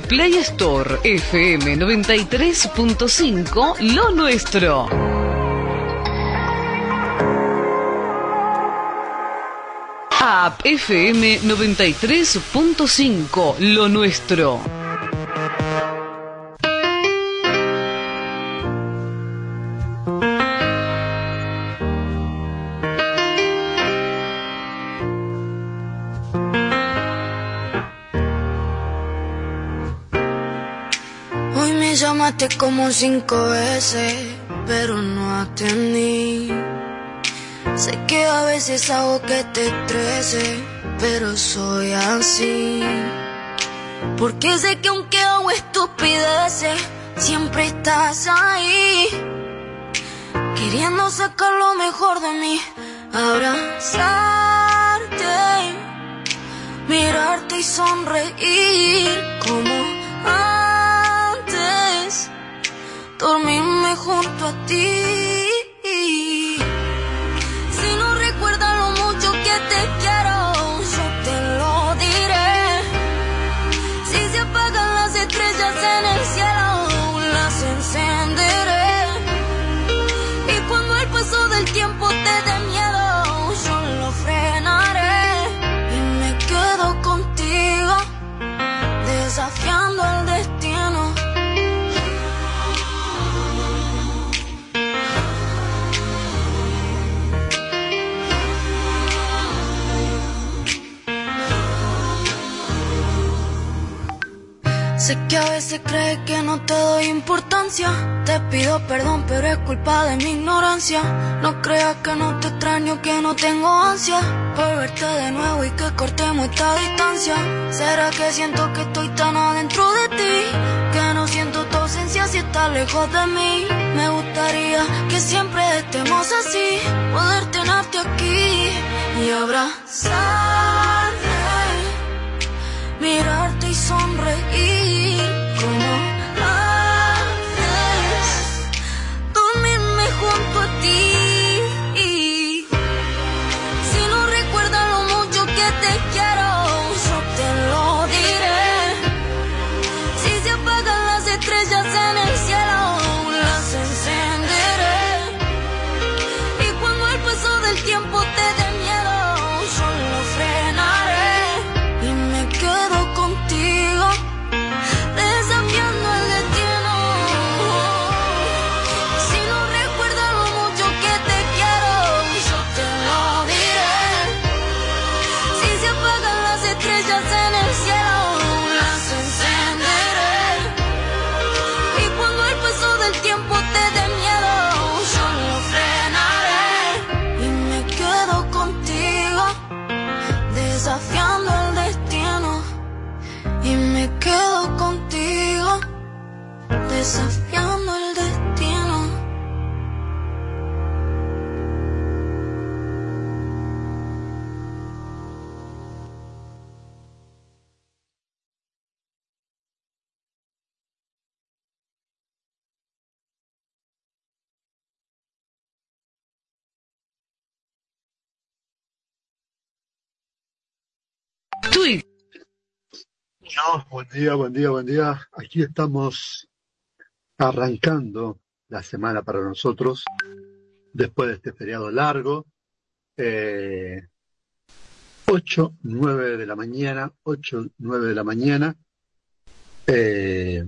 Play Store FM 93.5 Lo Nuestro. App FM 93.5 Lo Nuestro. Como cinco veces, pero no atendí. Sé que a veces hago que te estrese, pero soy así. Porque sé que aunque hago estupideces, siempre estás ahí. Queriendo sacar lo mejor de mí, abrazarte, mirarte y sonreír como dormirme junto a ti. Sé que a veces crees que no te doy importancia. Te pido perdón, pero es culpa de mi ignorancia. No creas que no te extraño, que no tengo ansia por verte de nuevo y que cortemos esta distancia. ¿Será que siento que estoy tan adentro de ti? Que no siento tu ausencia si estás lejos de mí. Me gustaría que siempre estemos así, poder tenerte aquí y abrazarte mirarte sonreír como antes, dormirme junto a ti. No, buen día, buen día, buen día. Aquí estamos arrancando la semana para nosotros después de este feriado largo. Eh, 8, 9 de la mañana, 8, 9 de la mañana. Eh,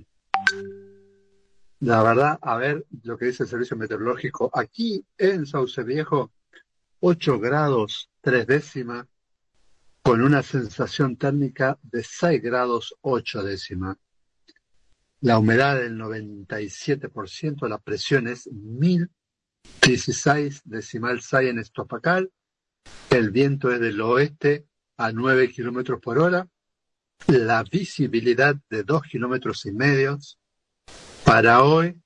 la verdad, a ver lo que dice el servicio meteorológico. Aquí en Sauce Viejo, 8 grados, 3 décimas, con una sensación térmica de 6 grados 8 décimas. La humedad del 97%, la presión es 1016 decimal 6 en estopacal, el viento es del oeste a 9 kilómetros por hora, la visibilidad de 2 kilómetros y medio. Para hoy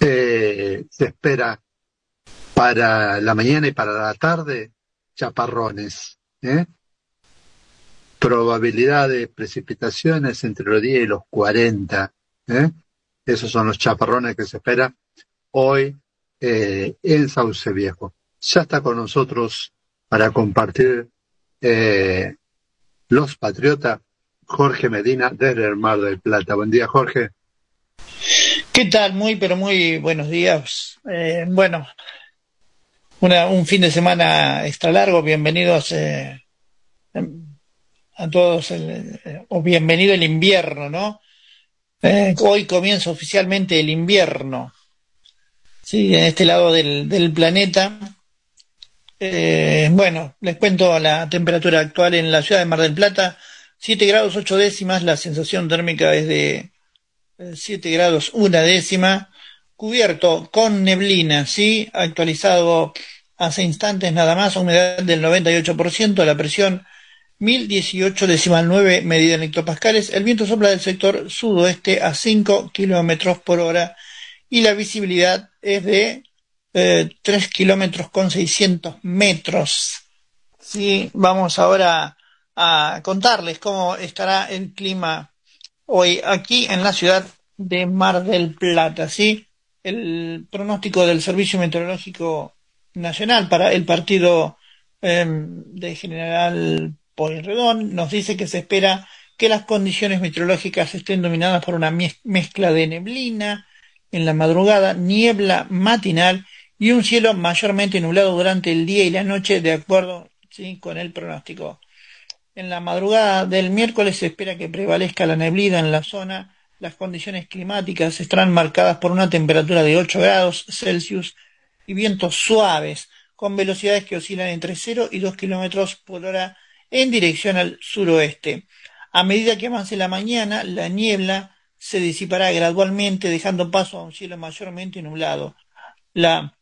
eh, se espera para la mañana y para la tarde chaparrones. ¿eh? Probabilidad de precipitaciones entre los 10 y los 40. ¿eh? Esos son los chaparrones que se espera hoy eh, en Sauce Viejo. Ya está con nosotros para compartir eh, los patriotas Jorge Medina desde el Mar del Plata. Buen día, Jorge. ¿Qué tal? Muy, pero muy buenos días. Eh, bueno, un fin de semana extra largo. Bienvenidos eh, a todos, el, eh, o bienvenido el invierno, ¿no? Eh, hoy comienza oficialmente el invierno. Sí, en este lado del, del planeta. Eh, bueno, les cuento la temperatura actual en la ciudad de Mar del Plata. 7 grados 8 décimas, la sensación térmica es de 7 grados una décima, cubierto con neblina, sí, actualizado hace instantes nada más, humedad del 98%, la presión 1018 decimal 9 medida en hectopascales, el viento sopla del sector sudoeste a 5 kilómetros por hora y la visibilidad es de eh, 3 kilómetros con 600 metros. Sí, vamos ahora a contarles cómo estará el clima hoy aquí en la ciudad de Mar del Plata, ¿sí? El pronóstico del Servicio Meteorológico Nacional para el partido eh, de General Pueyrredón nos dice que se espera que las condiciones meteorológicas estén dominadas por una mezcla de neblina en la madrugada, niebla matinal y un cielo mayormente nublado durante el día y la noche, de acuerdo con el pronóstico. En la madrugada del miércoles se espera que prevalezca la neblina en la zona. Las condiciones climáticas estarán marcadas por una temperatura de 8 grados Celsius y vientos suaves, con velocidades que oscilan entre 0 y 2 kilómetros por hora en dirección al suroeste. A medida que avance la mañana, la niebla se disipará gradualmente, dejando paso a un cielo mayormente nublado. La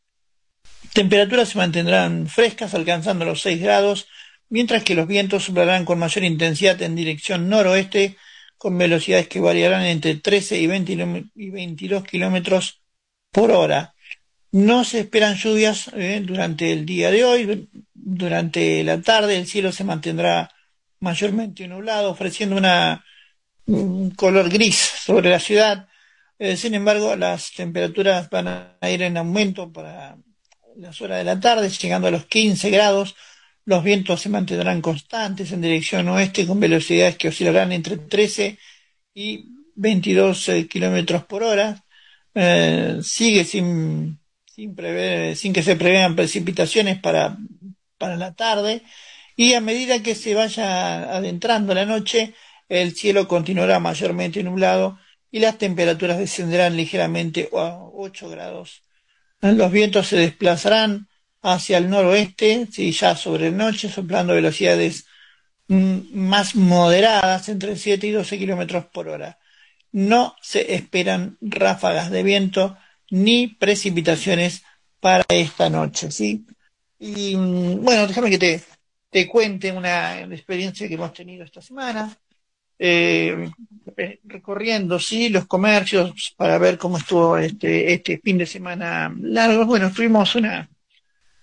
temperaturas se mantendrán frescas, alcanzando los 6 grados, mientras que los vientos soplarán con mayor intensidad en dirección noroeste, con velocidades que variarán entre 13 y, 20, y 22 kilómetros por hora. No se esperan lluvias eh, durante el día de hoy. Durante la tarde el cielo se mantendrá mayormente nublado, ofreciendo una, un color gris sobre la ciudad. Eh, sin embargo, las temperaturas van a ir en aumento para las horas de la tarde, llegando a los 15 grados los vientos se mantendrán constantes en dirección oeste con velocidades que oscilarán entre 13 y 22 eh, kilómetros por hora. Eh, sigue sin, sin, prever, sin que se prevean precipitaciones para, para la tarde. Y a medida que se vaya adentrando la noche, el cielo continuará mayormente nublado y las temperaturas descenderán ligeramente a 8 grados. Los vientos se desplazarán hacia el noroeste, sí, ya sobre noche, soplando velocidades mm, más moderadas, entre 7 y 12 kilómetros por hora. No se esperan ráfagas de viento ni precipitaciones para esta noche, ¿sí? Y mm, bueno, déjame que te, te cuente una, experiencia que hemos tenido esta semana, eh, recorriendo, sí, los comercios para ver cómo estuvo este, este fin de semana largo. Bueno, tuvimos una,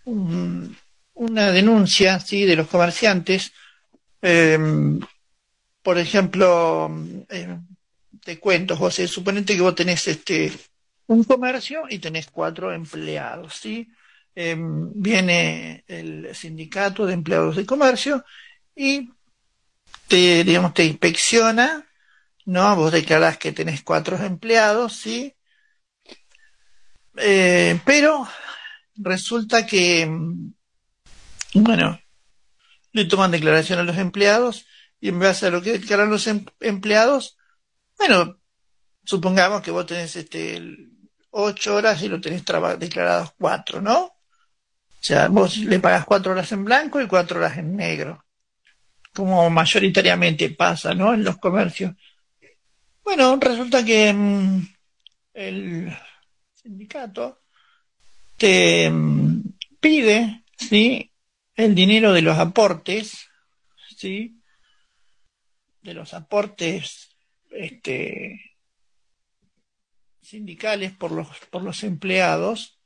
una denuncia ¿sí? de los comerciantes. Eh, por ejemplo, eh, te cuento, José, suponete que vos tenés este un comercio y tenés cuatro empleados, ¿sí? Eh, viene el sindicato de empleados de comercio y te, digamos, te inspecciona, ¿no? Vos declarás que tenés cuatro empleados, ¿sí? Eh, pero resulta que, mm, bueno, le toman declaración a los empleados y en base a lo que declaran los em, empleados, bueno, supongamos que vos tenés este ocho horas y lo tenés declarados cuatro, ¿no? O sea, vos le pagas cuatro horas en blanco y cuatro horas en negro, como mayoritariamente pasa, ¿no? En los comercios. Bueno, resulta que mm, el sindicato te mm, pide, ¿sí? El dinero de los aportes, ¿sí? De los aportes, este, sindicales por los, por los empleados,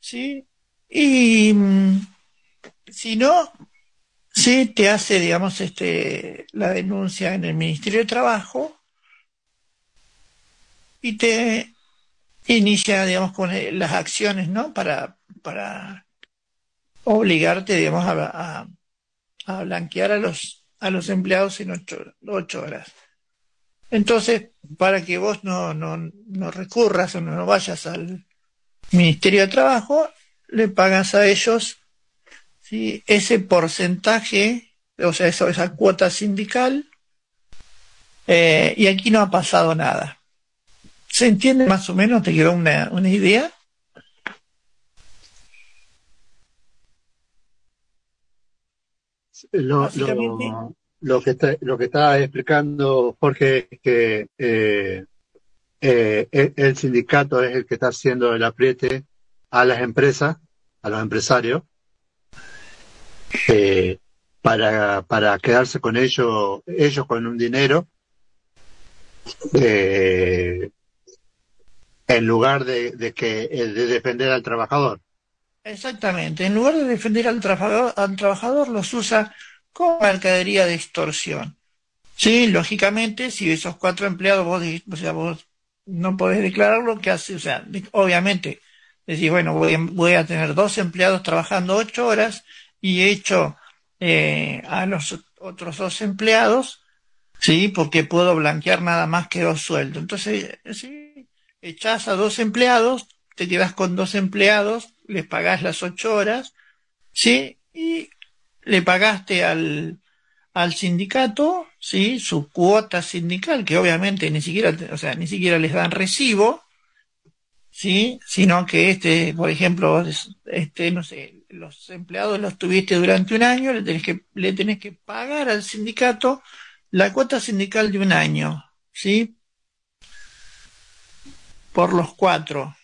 ¿sí? Y mm, si no, sí te hace, digamos, este, la denuncia en el Ministerio de Trabajo y te inicia, digamos, con eh, las acciones, ¿no? Para, para obligarte, digamos, a, a, blanquear a los, a los empleados en ocho, ocho horas. Entonces, para que vos no, no, no recurras o no vayas al Ministerio de Trabajo, le pagas a ellos ¿sí? ese porcentaje, o sea, esa, esa cuota sindical, eh, y aquí no ha pasado nada. ¿Se entiende más o menos? ¿Te quedó una, una idea? Lo, lo, lo, que está, lo que está explicando Jorge es que eh, eh, el sindicato es el que está haciendo el apriete a las empresas, a los empresarios, eh, para, para quedarse con ellos, ellos con un dinero, eh, en lugar de, de que de defender al trabajador. Exactamente, en lugar de defender al trabajador, al trabajador los usa como mercadería de extorsión. Sí, lógicamente, si esos cuatro empleados vos, o sea, vos no podés declarar lo que hace, o sea, obviamente, decís, bueno, voy, voy a tener dos empleados trabajando ocho horas y he hecho eh, a los otros dos empleados, sí, porque puedo blanquear nada más que dos sueldos. Entonces, sí, echás a dos empleados, te quedas con dos empleados, les pagás las ocho horas, sí, y le pagaste al, al sindicato, sí, su cuota sindical, que obviamente ni siquiera, o sea, ni siquiera les dan recibo, sí, sino que este, por ejemplo, este, no sé, los empleados los tuviste durante un año, le tenés que, le tenés que pagar al sindicato la cuota sindical de un año, sí, por los cuatro.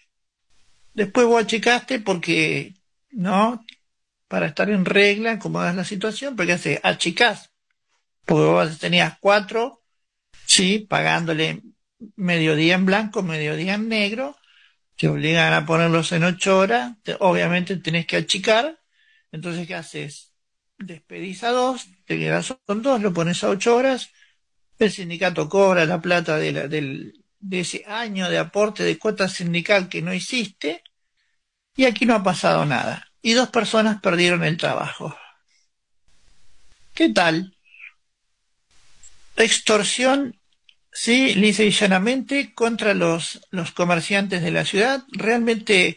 Después vos achicaste porque, ¿no? Para estar en regla, acomodás la situación, porque hace achicás porque vos tenías cuatro, sí, pagándole mediodía en blanco, mediodía en negro, te obligan a ponerlos en ocho horas, obviamente tenés que achicar, entonces ¿qué haces? Despedís a dos, te quedas con dos, lo pones a ocho horas, el sindicato cobra la plata de, del, de ese año de aporte de cuota sindical que no hiciste, y aquí no ha pasado nada. Y dos personas perdieron el trabajo. ¿Qué tal? extorsión, sí, lisa y llanamente, contra los, los comerciantes de la ciudad. Realmente,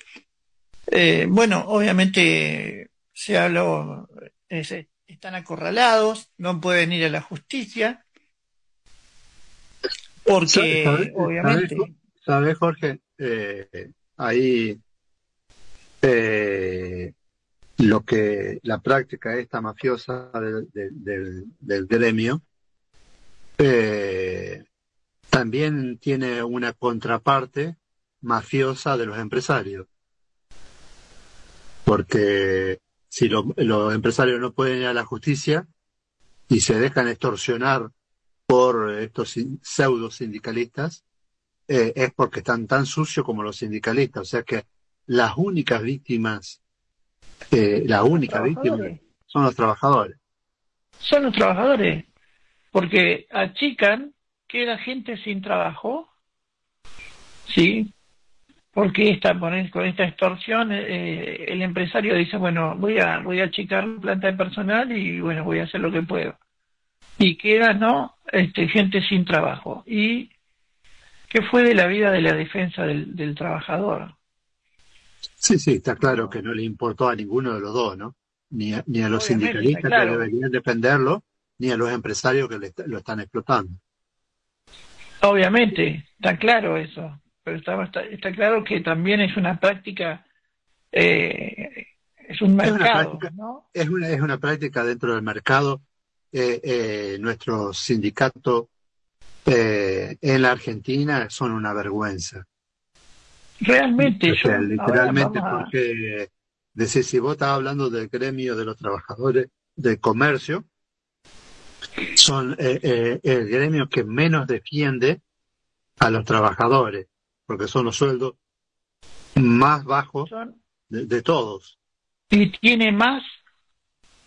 eh, bueno, obviamente se habló, están acorralados, no pueden ir a la justicia, porque ¿Sabes, obviamente... ¿Sabes, Jorge? Eh, ahí eh, lo que la práctica esta mafiosa del, del, del gremio eh, también tiene una contraparte mafiosa de los empresarios. Porque si lo, los empresarios no pueden ir a la justicia y se dejan extorsionar por estos pseudo sindicalistas, eh, es porque están tan sucios como los sindicalistas. O sea que las únicas víctimas, eh, la única víctima son los trabajadores. Son los trabajadores porque achican, queda gente sin trabajo, ¿sí? Porque esta, con esta extorsión eh, el empresario dice, bueno, voy a, voy a achicar la planta de personal y bueno, voy a hacer lo que puedo. Y queda, ¿no? Este, gente sin trabajo. ¿Y qué fue de la vida de la defensa del, del trabajador? Sí, sí, está claro que no le importó a ninguno de los dos, ¿no? Ni a, ni a los Obviamente, sindicalistas claro. que deberían defenderlo, ni a los empresarios que le, lo están explotando. Obviamente, está claro eso, pero está, está, está claro que también es una práctica, eh, es un Es una mercado, práctica, ¿no? es una, es una práctica dentro del mercado. Eh, eh, nuestros sindicatos eh, en la Argentina son una vergüenza. Realmente, O yo, sea, ahora literalmente porque decir, si vos estás hablando del gremio de los trabajadores del comercio, son eh, eh, el gremio que menos defiende a los trabajadores, porque son los sueldos más bajos de, de todos. y tiene más,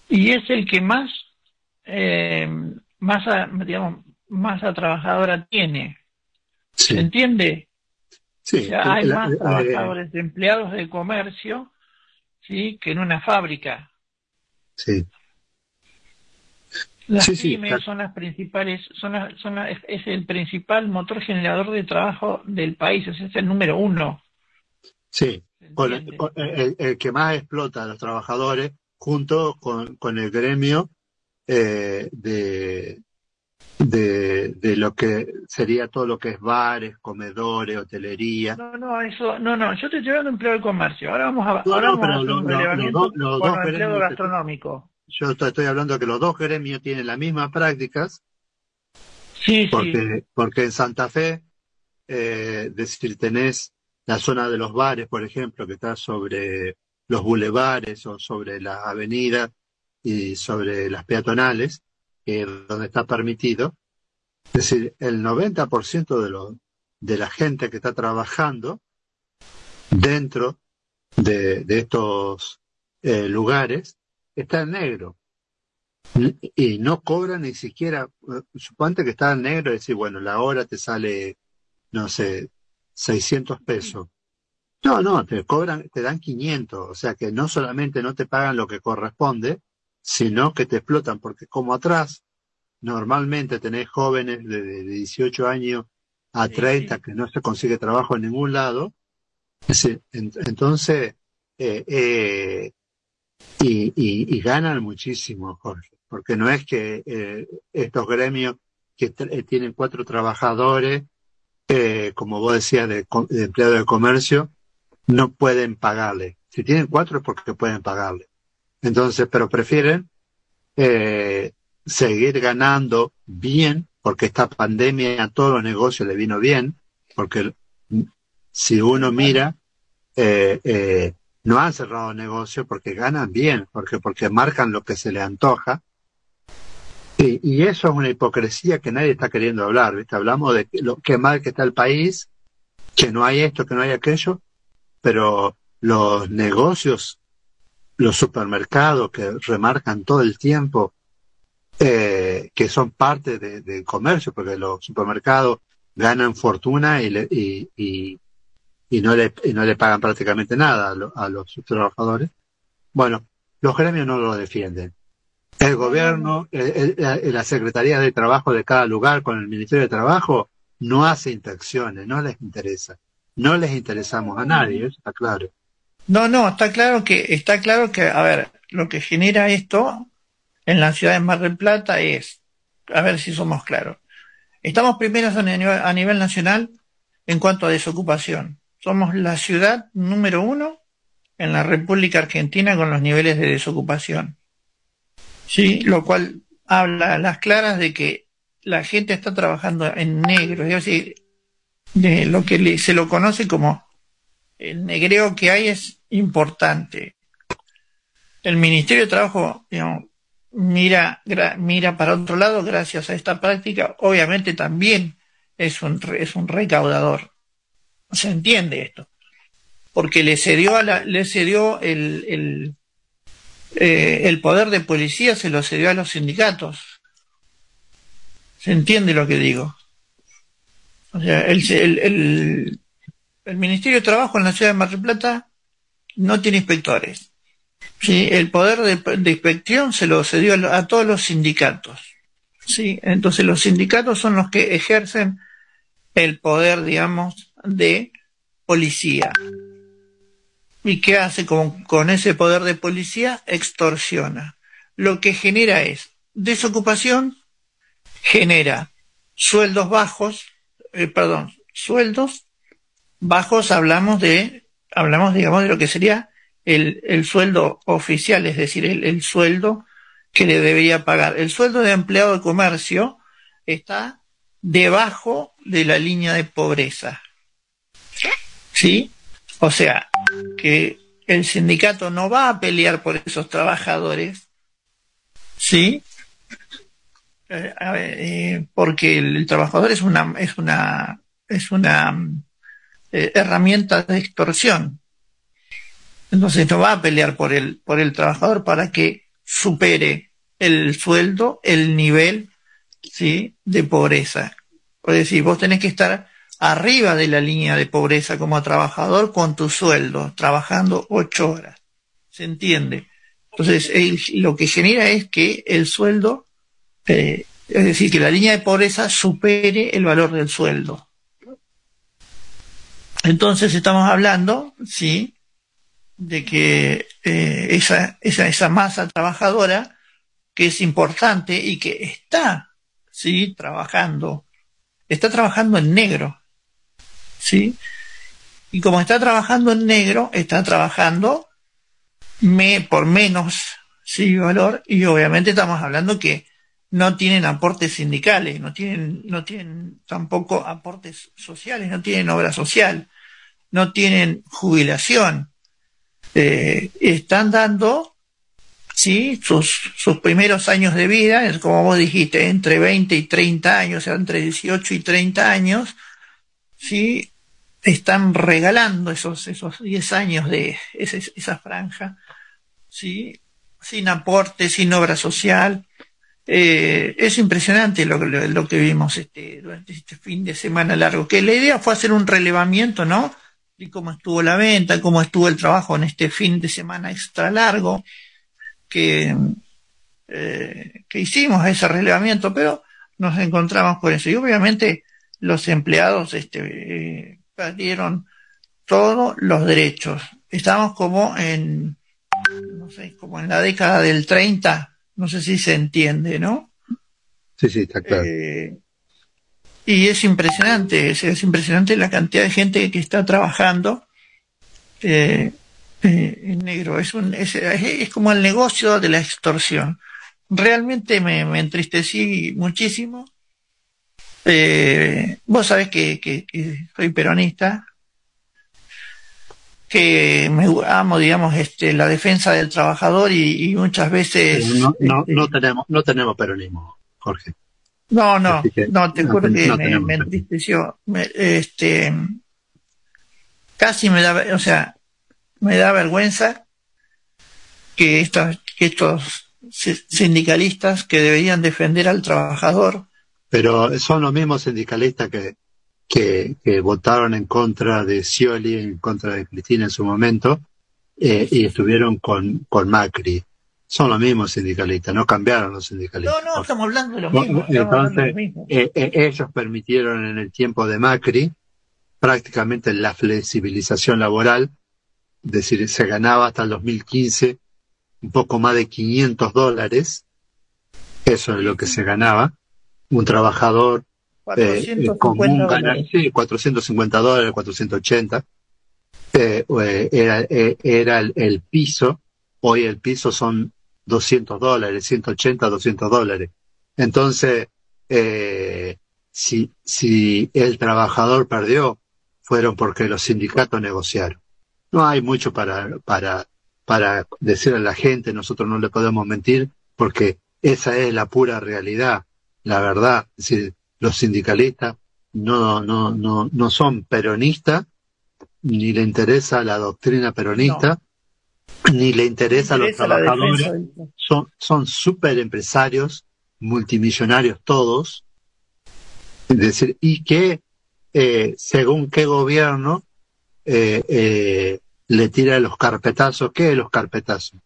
y es el que más, eh, más, a- digamos, más a trabajadora tiene, ¿se entiende? sí. O sea, hay La- más trabajadores, empleados de comercio, sí, que en una fábrica. sí. Las Sí, sí, pymes claro. son las principales, son, las- son las- es el principal motor generador de trabajo del país, es el número uno. Sí, con- el, el que más explota a los trabajadores junto con, con el gremio eh, de, de, de lo que sería todo lo que es bares, comedores, hotelería. No, no, eso, no, no, yo te estoy hablando de empleo del comercio. Ahora vamos a, No, ahora no, vamos a pero hacer lo- un lo- los relevamiento dos- los con dos el empleo gastronómico. Yo estoy hablando que los dos gremios tienen las mismas prácticas Sí, sí, porque, porque en Santa Fe, eh, decir, tenés la zona de los bares, por ejemplo, que está sobre los bulevares o sobre las avenidas y sobre las peatonales, que es donde está permitido. Es decir, el 90% de, los de la gente que está trabajando dentro de, de estos eh, lugares está en negro y no cobran ni siquiera, eh, suponte que está en negro y decir, bueno, la hora te sale, no sé, 600 pesos. No, no, te cobran, te dan 500, o sea que no solamente no te pagan lo que corresponde, sino que te explotan, porque como atrás normalmente tenés jóvenes de, de 18 años a Sí, 30 sí. que no se consigue trabajo en ningún lado, es entonces, eh, eh, y, y, y ganan muchísimo, Jorge, porque no es que eh, estos gremios que eh, tienen cuatro trabajadores, eh, como vos decías, de, de empleado de comercio, no pueden pagarle. Si tienen cuatro es porque pueden pagarle. Entonces, pero prefieren eh, seguir ganando bien, porque esta pandemia a todos los negocios le vino bien, porque mm, si uno mira, eh, eh, no han cerrado negocios porque ganan bien, porque, porque marcan lo que se les antoja. Y, y eso es una hipocresía que nadie está queriendo hablar, ¿viste? Hablamos de lo que mal que está el país, que no hay esto, que no hay aquello, pero los negocios, los supermercados que remarcan todo el tiempo eh, que son parte de- del comercio, porque los supermercados ganan fortuna y, le- y, y, y no le, y no le pagan prácticamente nada a, lo- a los trabajadores. Bueno, los gremios no lo defienden. El gobierno, el- el- la, Secretaría de Trabajo de cada lugar con el Ministerio de Trabajo no hace inspecciones, no les interesa. No les interesamos a nadie, eso está claro. No, no, está claro que, está claro que, a ver, lo que genera esto en la ciudad de Mar del Plata es, a ver si somos claros. Estamos primeros a nivel, a nivel nacional en cuanto a desocupación. Somos la ciudad número uno en la República Argentina con los niveles de desocupación. Sí, lo cual habla a las claras de que la gente está trabajando en negro, es decir, de lo que se lo conoce como el negreo que hay es importante. El Ministerio de Trabajo digamos, mira, mira para otro lado gracias a esta práctica. Obviamente también es un, es un recaudador. Se entiende esto. Porque le cedió, a la, le cedió el, el, eh, el poder de policía, se lo cedió a los sindicatos. ¿Se entiende lo que digo? O sea, el, el, el, el Ministerio de Trabajo en la ciudad de Mar del Plata no tiene inspectores. Sí, el poder de, inspección se lo cedió a, a todos los sindicatos. Sí, entonces los sindicatos son los que ejercen el poder, digamos, de policía. ¿Y qué hace con, con ese poder de policía? Extorsiona. Lo que genera es desocupación, genera sueldos bajos, eh, perdón, sueldos bajos hablamos de, hablamos digamos de lo que sería el, el sueldo oficial, es decir, el, el sueldo que le debería pagar. El sueldo de empleado de comercio está debajo de la línea de pobreza. ¿Sí? O sea, que el sindicato no va a pelear por esos trabajadores, ¿sí? Eh, eh, porque el, trabajador es una, es una, es una eh, herramienta de extorsión. Entonces no va a pelear por el, por el trabajador para que supere el sueldo, el nivel, ¿sí? de pobreza. Es decir, vos tenés que estar arriba de la línea de pobreza como trabajador con tu sueldo, trabajando ocho horas. ¿Se entiende? Entonces, el- lo que genera es que el sueldo eh, es decir, que la línea de pobreza supere el valor del sueldo. Entonces estamos hablando, sí, de que eh, esa, esa, esa masa trabajadora que es importante y que está, sí, trabajando, está trabajando en negro, sí, y como está trabajando en negro, está trabajando me, por menos, sí, valor, y obviamente estamos hablando que no tienen aportes sindicales, no tienen, no tienen tampoco aportes sociales, no tienen obra social, no tienen jubilación. Eh, están dando sí sus, sus primeros años de vida, como vos dijiste, entre 20 y 30 años, o sea, entre 18 y 30 años, sí están regalando esos, esos 10 años de esa, esa franja, sí, sin aporte, sin obra social, eh, es impresionante lo, lo, lo, que vimos este, durante este fin de semana largo, que la idea fue hacer un relevamiento, ¿no? De cómo estuvo la venta, cómo estuvo el trabajo en este fin de semana extra largo, que, eh, que hicimos ese relevamiento, pero nos encontramos con eso. Y obviamente los empleados este, eh, perdieron todos los derechos. Estamos como en, no sé, como en la década del 30, no sé si se entiende, ¿no? Sí, sí, está claro. Eh, y es impresionante, es, es, impresionante la cantidad de gente que está trabajando eh, eh, en negro. Es, un, es, es, como el negocio de la extorsión. Realmente me, me entristecí muchísimo. Eh, vos sabés que, que, que soy peronista, que me amo, digamos, este, la defensa del trabajador y, y muchas veces. No, no, este, no, tenemos, no tenemos peronismo, Jorge. No, no, no, te juro no, que no me, me, entristeció. Me, este, casi me da, o sea, me da vergüenza que estos, que estos sindicalistas que deberían defender al trabajador. Pero son los mismos sindicalistas que, que, que, votaron en contra de Scioli, en contra de Cristina en su momento, eh, y estuvieron con, con Macri. Son los mismos sindicalistas, no cambiaron los sindicalistas. No, no, estamos hablando de lo mismo. Entonces. Eh, eh, ellos permitieron en el tiempo de Macri prácticamente la flexibilización laboral, es decir, se ganaba hasta el 2015 un poco más de 500 dólares, eso es lo que se ganaba, un trabajador 450 eh, común ganar, sí, 450 dólares, 480, eh, era, eh, era el, el, piso, hoy el piso son 200 dólares, 180, 200 dólares. Entonces, eh, si, si el trabajador perdió, fueron porque los sindicatos negociaron. No hay mucho para, para, para decir a la gente, nosotros no le podemos mentir, porque esa es la pura realidad, la verdad. Es decir, los sindicalistas no, no, no, no son peronistas, ni le interesa la doctrina peronista, no. ni le interesa, le interesa a los trabajadores. Son, son super empresarios, multimillonarios todos. Es decir, y que eh, según qué gobierno eh, eh, le tira los carpetazos, ¿qué los carpetazos?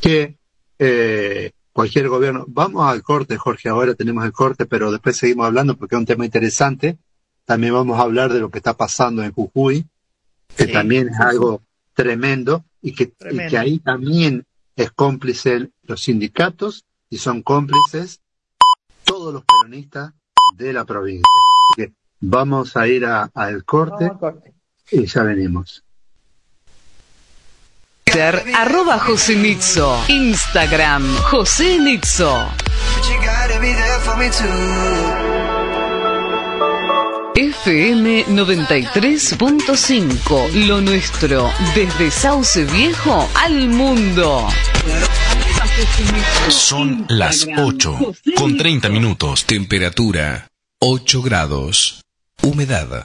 Que eh, cualquier gobierno. Vamos al corte, Jorge, ahora tenemos el corte, pero después seguimos hablando porque es un tema interesante. También vamos a hablar de lo que está pasando en Jujuy, que sí, también es algo tremendo y que, tremendo. y que ahí también es cómplice los sindicatos y son cómplices todos los peronistas de la provincia. Así que vamos a ir al corte, corte y ya venimos. Twitter, arroba José Nitzo. Instagram, José Nitzo. FM 93.5, lo nuestro, desde Sauce Viejo al mundo. Son las 8, con 30 minutos, temperatura 8 grados, humedad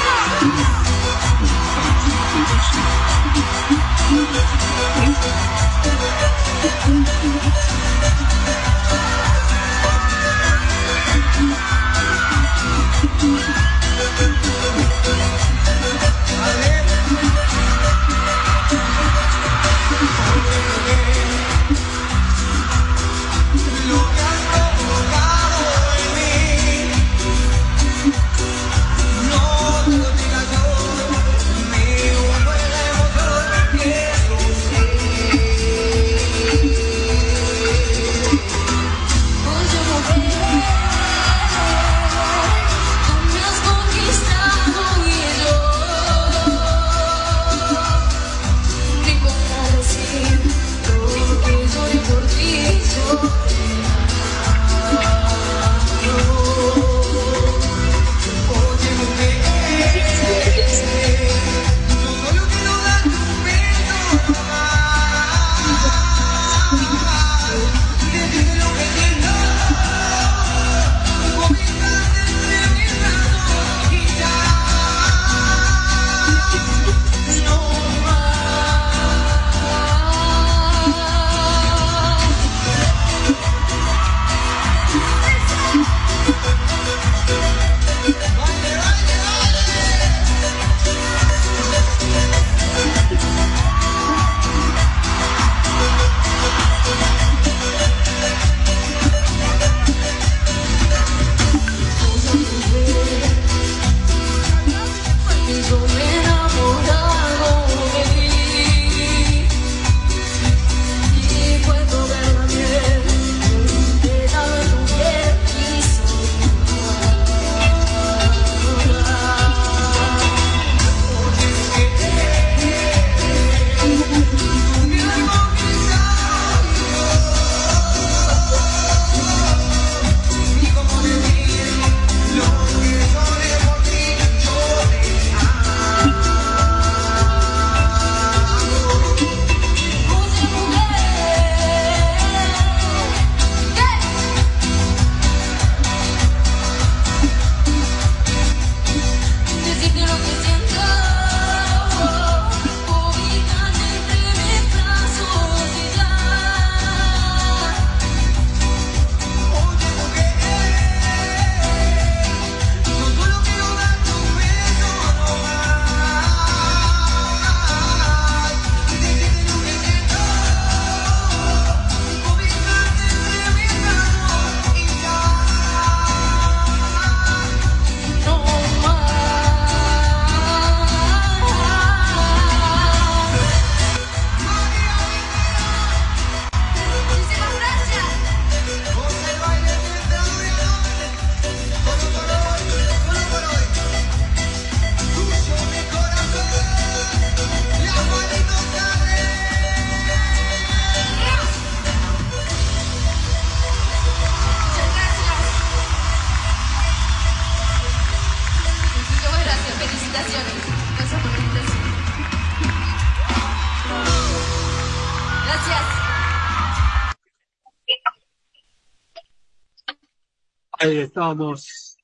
Ahí estábamos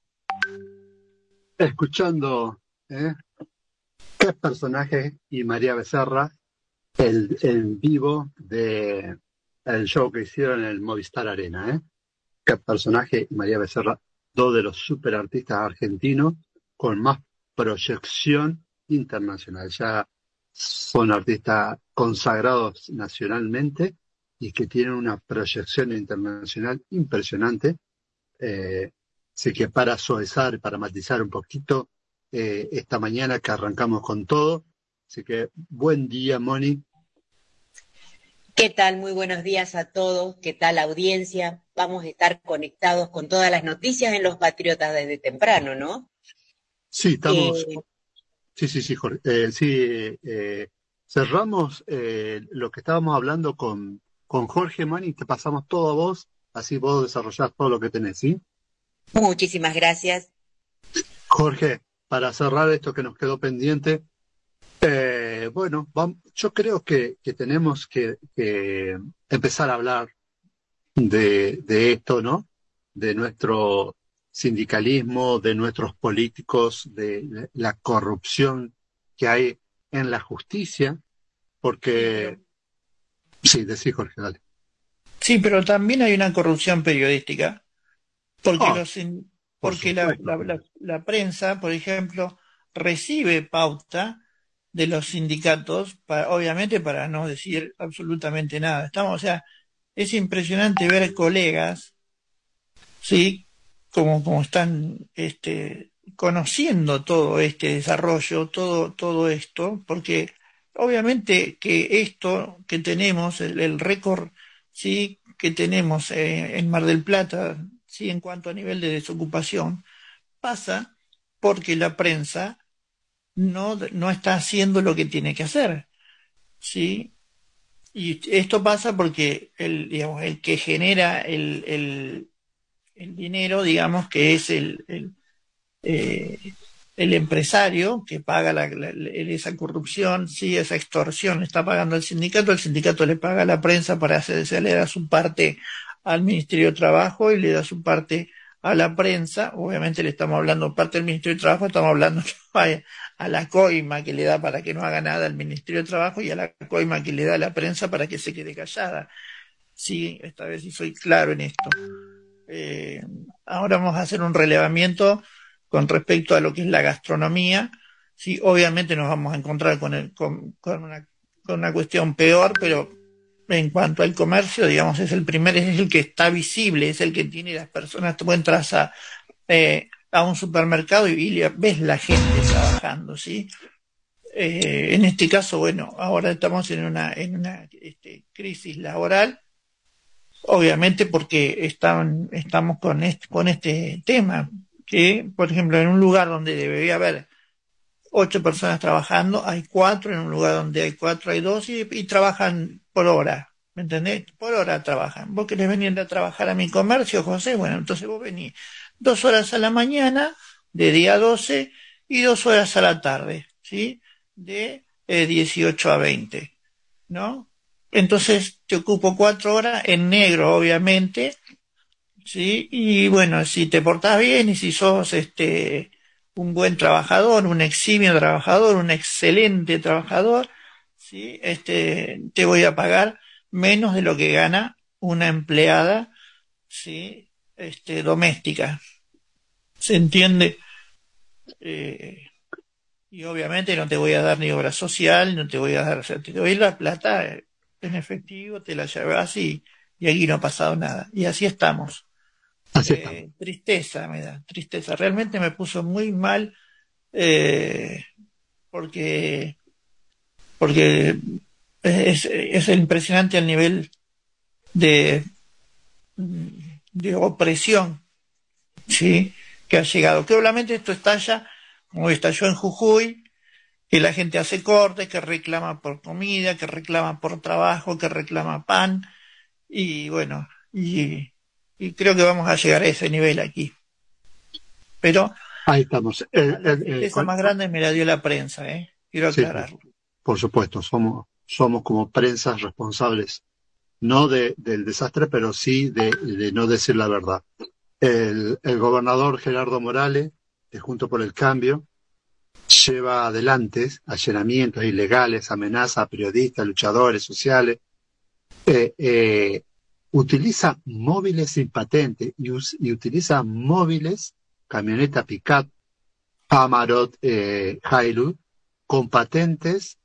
escuchando ¿eh? qué personaje y María Becerra, el, en vivo de el show que hicieron en el Movistar Arena. ¿eh? Qué personaje y María Becerra, dos de los super artistas argentinos con más proyección internacional. Ya son artistas consagrados nacionalmente y que tienen una proyección internacional impresionante. Eh, así que para suavizar, para matizar un poquito eh, esta mañana que arrancamos con todo. Así que buen día, Moni. ¿Qué tal? Muy buenos días a todos. ¿Qué tal audiencia? Vamos a estar conectados con todas las noticias en Los Patriotas desde temprano, ¿no? Sí, estamos. Eh, sí, sí, sí, Jorge. Eh, sí, eh, cerramos lo que estábamos hablando con, con Jorge Mani, te pasamos todo a vos, así vos desarrollás todo lo que tenés, ¿sí? Muchísimas gracias. Jorge, para cerrar esto que nos quedó pendiente, eh, bueno, vamos, yo creo que, que tenemos que, que, empezar a hablar de, de esto, ¿no? De nuestro sindicalismo, de nuestros políticos, de la corrupción que hay en la justicia, porque... Sí, decís, Jorge, dale. Sí, pero también hay una corrupción periodística, porque, oh, los, porque la, la, la, prensa, por ejemplo, recibe pauta de los sindicatos, para, obviamente para no decir absolutamente nada. Estamos, o sea, es impresionante ver colegas, sí, como, como están este, conociendo todo este desarrollo, todo, todo esto, porque obviamente que esto que tenemos, el, el récord sí que tenemos eh, en Mar del Plata, sí en cuanto a nivel de desocupación, pasa porque la prensa no, no está haciendo lo que tiene que hacer. ¿Sí? Y esto pasa porque el, digamos, el que genera el, el, el dinero, digamos, que es el, eh, el empresario que paga la, la, esa corrupción, sí, esa extorsión, está pagando al sindicato, el sindicato le paga a la prensa para hacerse, le da su parte al Ministerio de Trabajo y le da su parte a la prensa, obviamente le estamos hablando parte del Ministerio de Trabajo, estamos hablando a la coima que le da para que no haga nada al Ministerio de Trabajo y a la coima que le da a la prensa para que se quede callada. Sí, esta vez sí soy claro en esto. Eh, ahora vamos a hacer un relevamiento con respecto a lo que es la gastronomía. Sí, obviamente nos vamos a encontrar con, el, con, una, con una cuestión peor, pero en cuanto al comercio, digamos, es el primer, es el que está visible, es el que tiene las personas, tú entras a, eh, a un supermercado y, y, ves la gente trabajando, ¿sí? Eh, en este caso, bueno, ahora estamos en una, en una este, crisis laboral, obviamente porque están, estamos con este, con este tema, que, por ejemplo, en un lugar donde debería haber ocho personas trabajando, hay cuatro, en un lugar donde hay cuatro hay dos y, trabajan por hora, ¿me entendés? Por hora trabajan. Vos querés venir a trabajar a mi comercio, José, bueno, entonces vos venís dos horas a la mañana, de día 12, y dos horas a la tarde, ¿sí? De eh, 18 a 20, ¿no? Entonces te ocupo cuatro horas en negro, obviamente, ¿sí? Y bueno, si te portás bien y si sos este un buen trabajador, un eximio trabajador, un excelente trabajador, ¿sí? Este, te voy a pagar menos de lo que gana una empleada, ¿sí? Este, doméstica. ¿Se entiende? Eh, y obviamente no te voy a dar ni obra social, no te voy a dar, o sea, te doy la plata en efectivo, te la llevas y, y aquí no ha pasado nada. Y así estamos. Eh. Tristeza me da, tristeza. Realmente me puso muy mal eh, porque porque es, es impresionante el nivel de, de opresión ¿sí? que ha llegado. Que obviamente esto estalla, como estalló en Jujuy, que la gente hace cortes, que reclama por comida, que reclama por trabajo, que reclama pan, y bueno, y, y creo que vamos a llegar a ese nivel aquí. Pero Ahí estamos. Esa más grande me la dio la prensa, ¿eh? Quiero aclararlo. por supuesto, somos, somos como prensa responsables, no de, del desastre, pero sí de, de no decir la verdad. El, el gobernador Gerardo Morales, de Junto por el Cambio, lleva adelante allanamientos ilegales, amenaza a periodistas, luchadores sociales, eh, eh, utiliza móviles sin patente y, utiliza móviles camioneta pickup Amarot eh, con patentes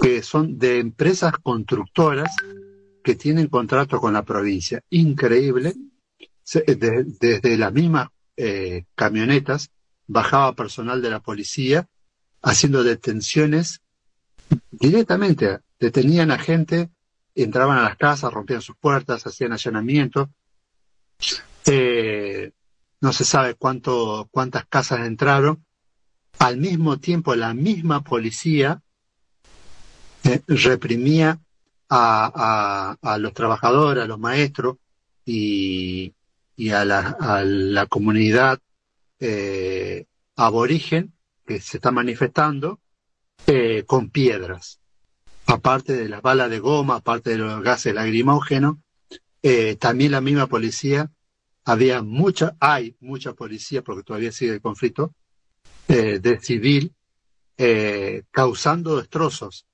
que son de empresas constructoras que tienen contrato con la provincia. Increíble. desde las mismas eh, camionetas bajaba personal de la policía haciendo detenciones directamente. Detenían a gente, entraban a las casas, rompían sus puertas, hacían allanamientos. Eh, no se sabe cuánto, cuántas casas entraron. Al mismo tiempo, la misma policía eh, reprimía a, a, los trabajadores, a los maestros y, y a, la, a la comunidad eh, aborigen que se está manifestando con piedras. Aparte de las balas de goma, aparte de los gases lacrimógenos, eh, también la misma policía había mucha, hay mucha policía, porque todavía sigue el conflicto, eh, de civil, eh, causando destrozos.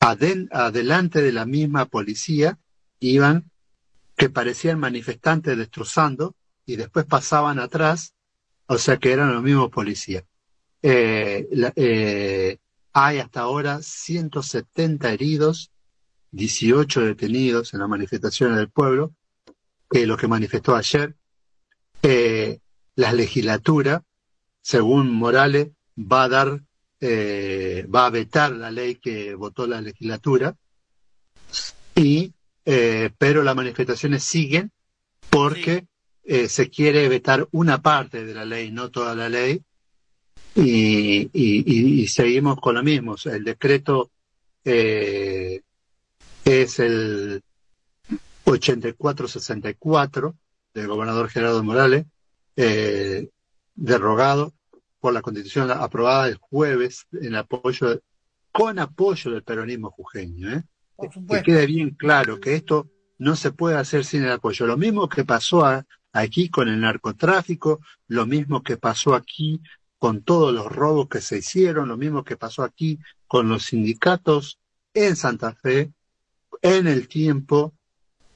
Adelante de la misma policía iban que parecían manifestantes destrozando y después pasaban atrás, o sea que eran los mismos policías. Hay hasta ahora 170 heridos, 18 detenidos en las manifestaciones del pueblo, que lo que manifestó ayer, eh, la legislatura, según Morales, va a dar, eh, va a vetar la ley que votó la legislatura, y, eh, pero las manifestaciones siguen porque sí. se quiere vetar una parte de la ley, no toda la ley, y, y, y seguimos con lo mismo. El decreto es el 8464 del gobernador Gerardo Morales, eh, derogado por la constitución aprobada el jueves en apoyo, con apoyo del peronismo jujeño. ¿eh? Que quede bien claro que esto no se puede hacer sin el apoyo. Lo mismo que pasó a, aquí con el narcotráfico, lo mismo que pasó aquí con todos los robos que se hicieron, lo mismo que pasó aquí con los sindicatos en Santa Fe, en el tiempo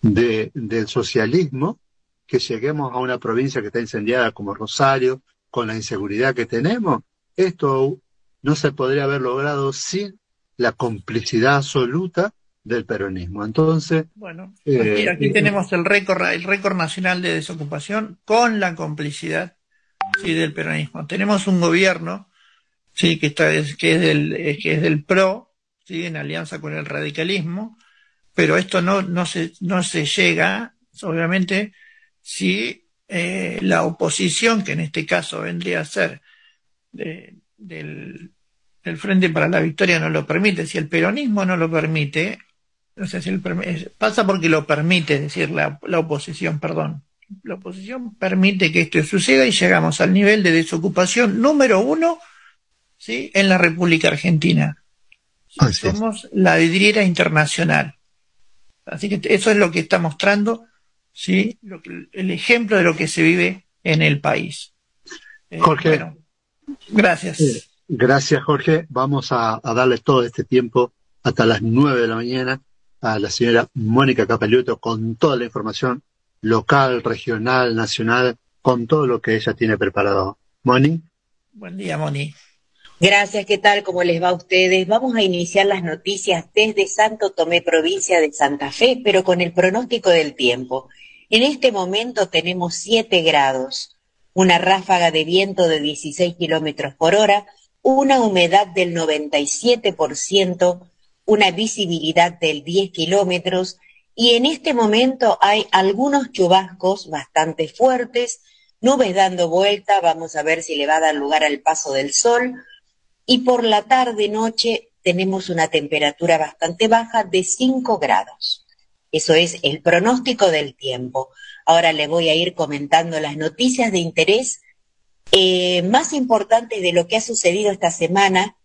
de, del socialismo, que lleguemos a una provincia que está incendiada como Rosario, con la inseguridad que tenemos, esto no se podría haber logrado sin la complicidad absoluta del peronismo. Entonces, bueno, eh, aquí, aquí eh, tenemos el récord, el récord nacional de desocupación con la complicidad sí, del peronismo. Tenemos un gobierno sí, que, está, que, es del, que es del PRO, sí, en alianza con el radicalismo, pero esto no, no, se, no se llega, obviamente, si eh, la oposición, que en este caso vendría a ser de, del, Frente para la Victoria, no lo permite, si el peronismo no lo permite, o sea, si pasa porque lo permite, decir, la, la oposición, perdón. La oposición permite que esto suceda y llegamos al nivel de desocupación número uno ¿sí? en la República Argentina. Así Somos la vidriera internacional. Así que eso es lo que está mostrando, ¿sí? Lo que, el ejemplo de lo que se vive en el país. Eh, Jorge. Bueno, gracias. Eh, gracias, Jorge. Vamos a, a, darle todo este tiempo hasta las nueve de la mañana a la señora Mónica Capelluto con toda la información local, regional, nacional, con todo lo que ella tiene preparado. Moni. Buen día, Moni. Gracias, ¿qué tal? ¿Cómo les va a ustedes? Vamos a iniciar las noticias desde Santo Tomé, provincia de Santa Fe, pero con el pronóstico del tiempo. En este momento tenemos 7 grados, una ráfaga de viento de 16 kilómetros por hora, una humedad del 97%, una visibilidad del 10 kilómetros y en este momento hay algunos chubascos bastante fuertes, nubes dando vuelta, vamos a ver si le va a dar lugar al paso del sol, y por la tarde noche tenemos una temperatura bastante baja de 5 grados. Eso es el pronóstico del tiempo. Ahora le voy a ir comentando las noticias de interés eh, más importantes de lo que ha sucedido esta semana,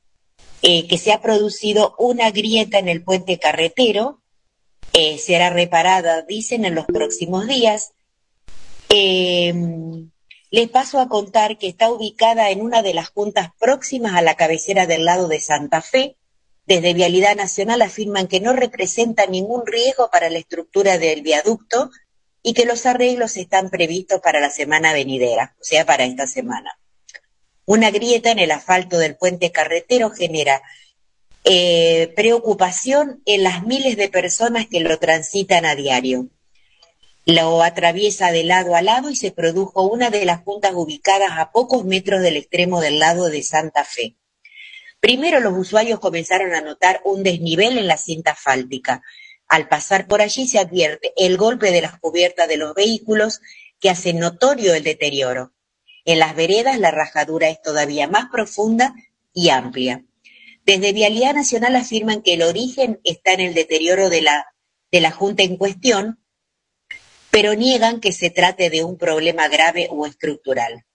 eh, que se ha producido una grieta en el puente carretero, eh, será reparada, dicen, en los próximos días. les paso a contar que está ubicada en una de las juntas próximas a la cabecera del lado de Santa Fe. Desde Vialidad Nacional afirman que no representa ningún riesgo para la estructura del viaducto y que los arreglos están previstos para la semana venidera, o sea, para esta semana. Una grieta en el asfalto del puente carretero genera eh, preocupación en las miles de personas que lo transitan a diario. Lo atraviesa de lado a lado y se produjo una de las puntas ubicadas a pocos metros del extremo del lado de Santa Fe. Primero los usuarios comenzaron a notar un desnivel en la cinta asfáltica, al pasar por allí se advierte el golpe de las cubiertas de los vehículos que hace notorio el deterioro. En las veredas la rajadura es todavía más profunda y amplia. Desde Vialidad Nacional afirman que el origen está en el deterioro de la, de la Junta en cuestión, pero niegan que se trate de un problema grave o estructural.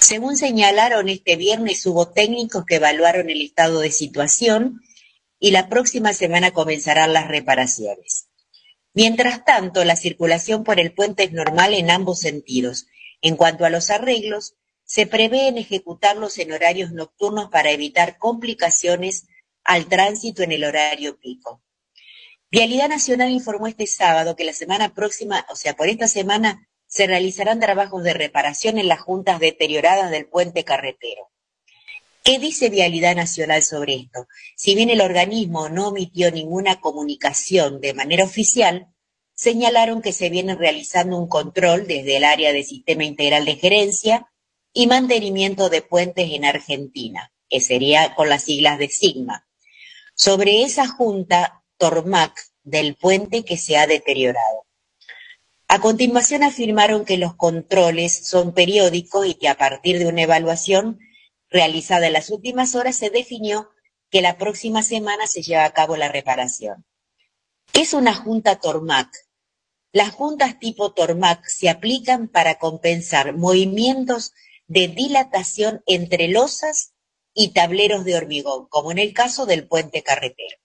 Según señalaron este viernes, hubo técnicos que evaluaron el estado de situación y la próxima semana comenzarán las reparaciones. Mientras tanto, la circulación por el puente es normal en ambos sentidos. En cuanto a los arreglos, se prevén ejecutarlos en horarios nocturnos para evitar complicaciones al tránsito en el horario pico. Vialidad Nacional informó este sábado que la semana próxima, o sea, por esta semana, se realizarán trabajos de reparación en las juntas deterioradas del puente carretero. ¿Qué dice Vialidad Nacional sobre esto? Si bien el organismo no omitió ninguna comunicación de manera oficial, señalaron que se viene realizando un control desde el área de Sistema Integral de Gerencia y Mantenimiento de Puentes en Argentina, que sería con las siglas de Sigma, sobre esa junta Tormac del puente que se ha deteriorado. A continuación afirmaron que los controles son periódicos y que a partir de una evaluación realizada en las últimas horas, se definió que la próxima semana se lleva a cabo la reparación. ¿Qué es una junta Tormac? Las juntas tipo Tormac se aplican para compensar movimientos de dilatación entre losas y tableros de hormigón, como en el caso del puente carretero.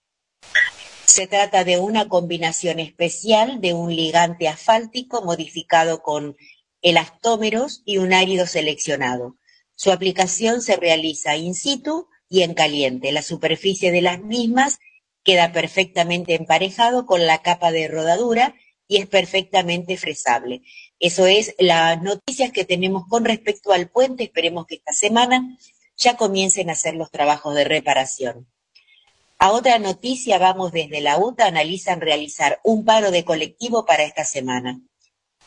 Se trata de una combinación especial de un ligante asfáltico modificado con elastómeros y un árido seleccionado, su aplicación se realiza in situ y en caliente. La superficie de las mismas queda perfectamente emparejado con la capa de rodadura y es perfectamente fresable. Eso es las noticias que tenemos con respecto al puente. Esperemos que esta semana ya comiencen a hacer los trabajos de reparación. A otra noticia vamos desde la UTA, analizan realizar un paro de colectivo para esta semana.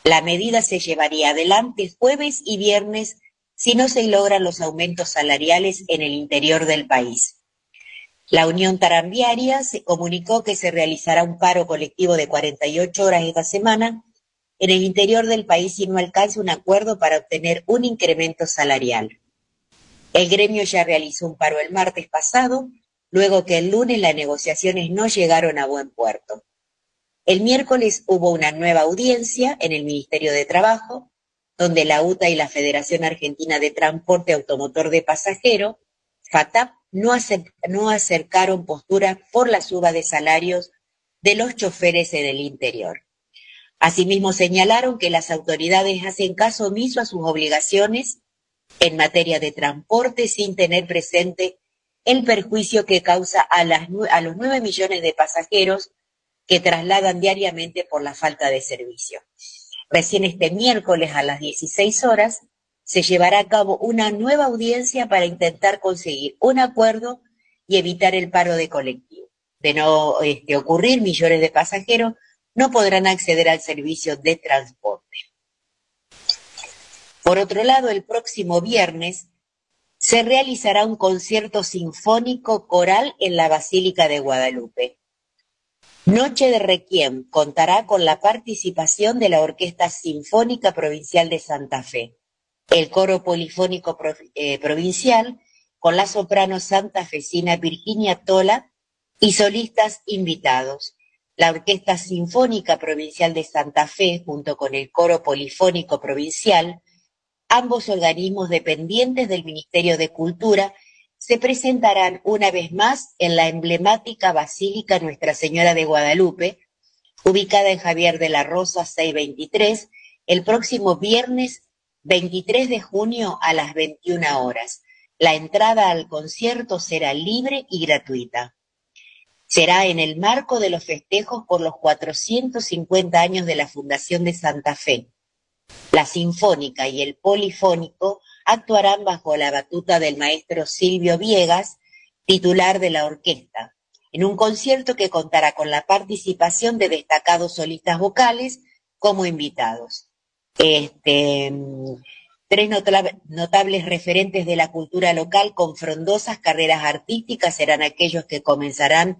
La medida se llevaría adelante jueves y viernes si no se logran los aumentos salariales en el interior del país. La Unión Tarambiaria se comunicó que se realizará un paro colectivo de 48 horas esta semana en el interior del país si no alcanza un acuerdo para obtener un incremento salarial. El gremio ya realizó un paro el martes pasado, luego que el lunes las negociaciones no llegaron a buen puerto. El miércoles hubo una nueva audiencia en el Ministerio de Trabajo, donde la UTA y la Federación Argentina de Transporte Automotor de Pasajero, FATAP, no, acercaron postura por la suba de salarios de los choferes en el interior. Asimismo, señalaron que las autoridades hacen caso omiso a sus obligaciones en materia de transporte sin tener presente el perjuicio que causa a, a los nueve millones de pasajeros que trasladan diariamente por la falta de servicio. Recién este miércoles a las 16 horas se llevará a cabo una nueva audiencia para intentar conseguir un acuerdo y evitar el paro de colectivo. De no este, ocurrir, millones de pasajeros no podrán acceder al servicio de transporte. Por otro lado, el próximo viernes se realizará un concierto sinfónico coral en la Basílica de Guadalupe. Noche de Requiem contará con la participación de la Orquesta Sinfónica Provincial de Santa Fe, el Coro Polifónico eh, Provincial con la soprano santafesina Virginia Tola y solistas invitados. La Orquesta Sinfónica Provincial de Santa Fe, junto con el Coro Polifónico Provincial, ambos organismos dependientes del Ministerio de Cultura se presentarán una vez más en la emblemática Basílica Nuestra Señora de Guadalupe, ubicada en Javier de la Rosa 623, el próximo viernes 23 de junio a las 21 horas. La entrada al concierto será libre y gratuita. Será en el marco de los festejos por los 450 años de la Fundación de Santa Fe. La Sinfónica y el Polifónico actuarán bajo la batuta del maestro Silvio Viegas, titular de la orquesta, en un concierto que contará con la participación de destacados solistas vocales como invitados. Este, tres notables referentes de la cultura local con frondosas carreras artísticas serán aquellos que comenzarán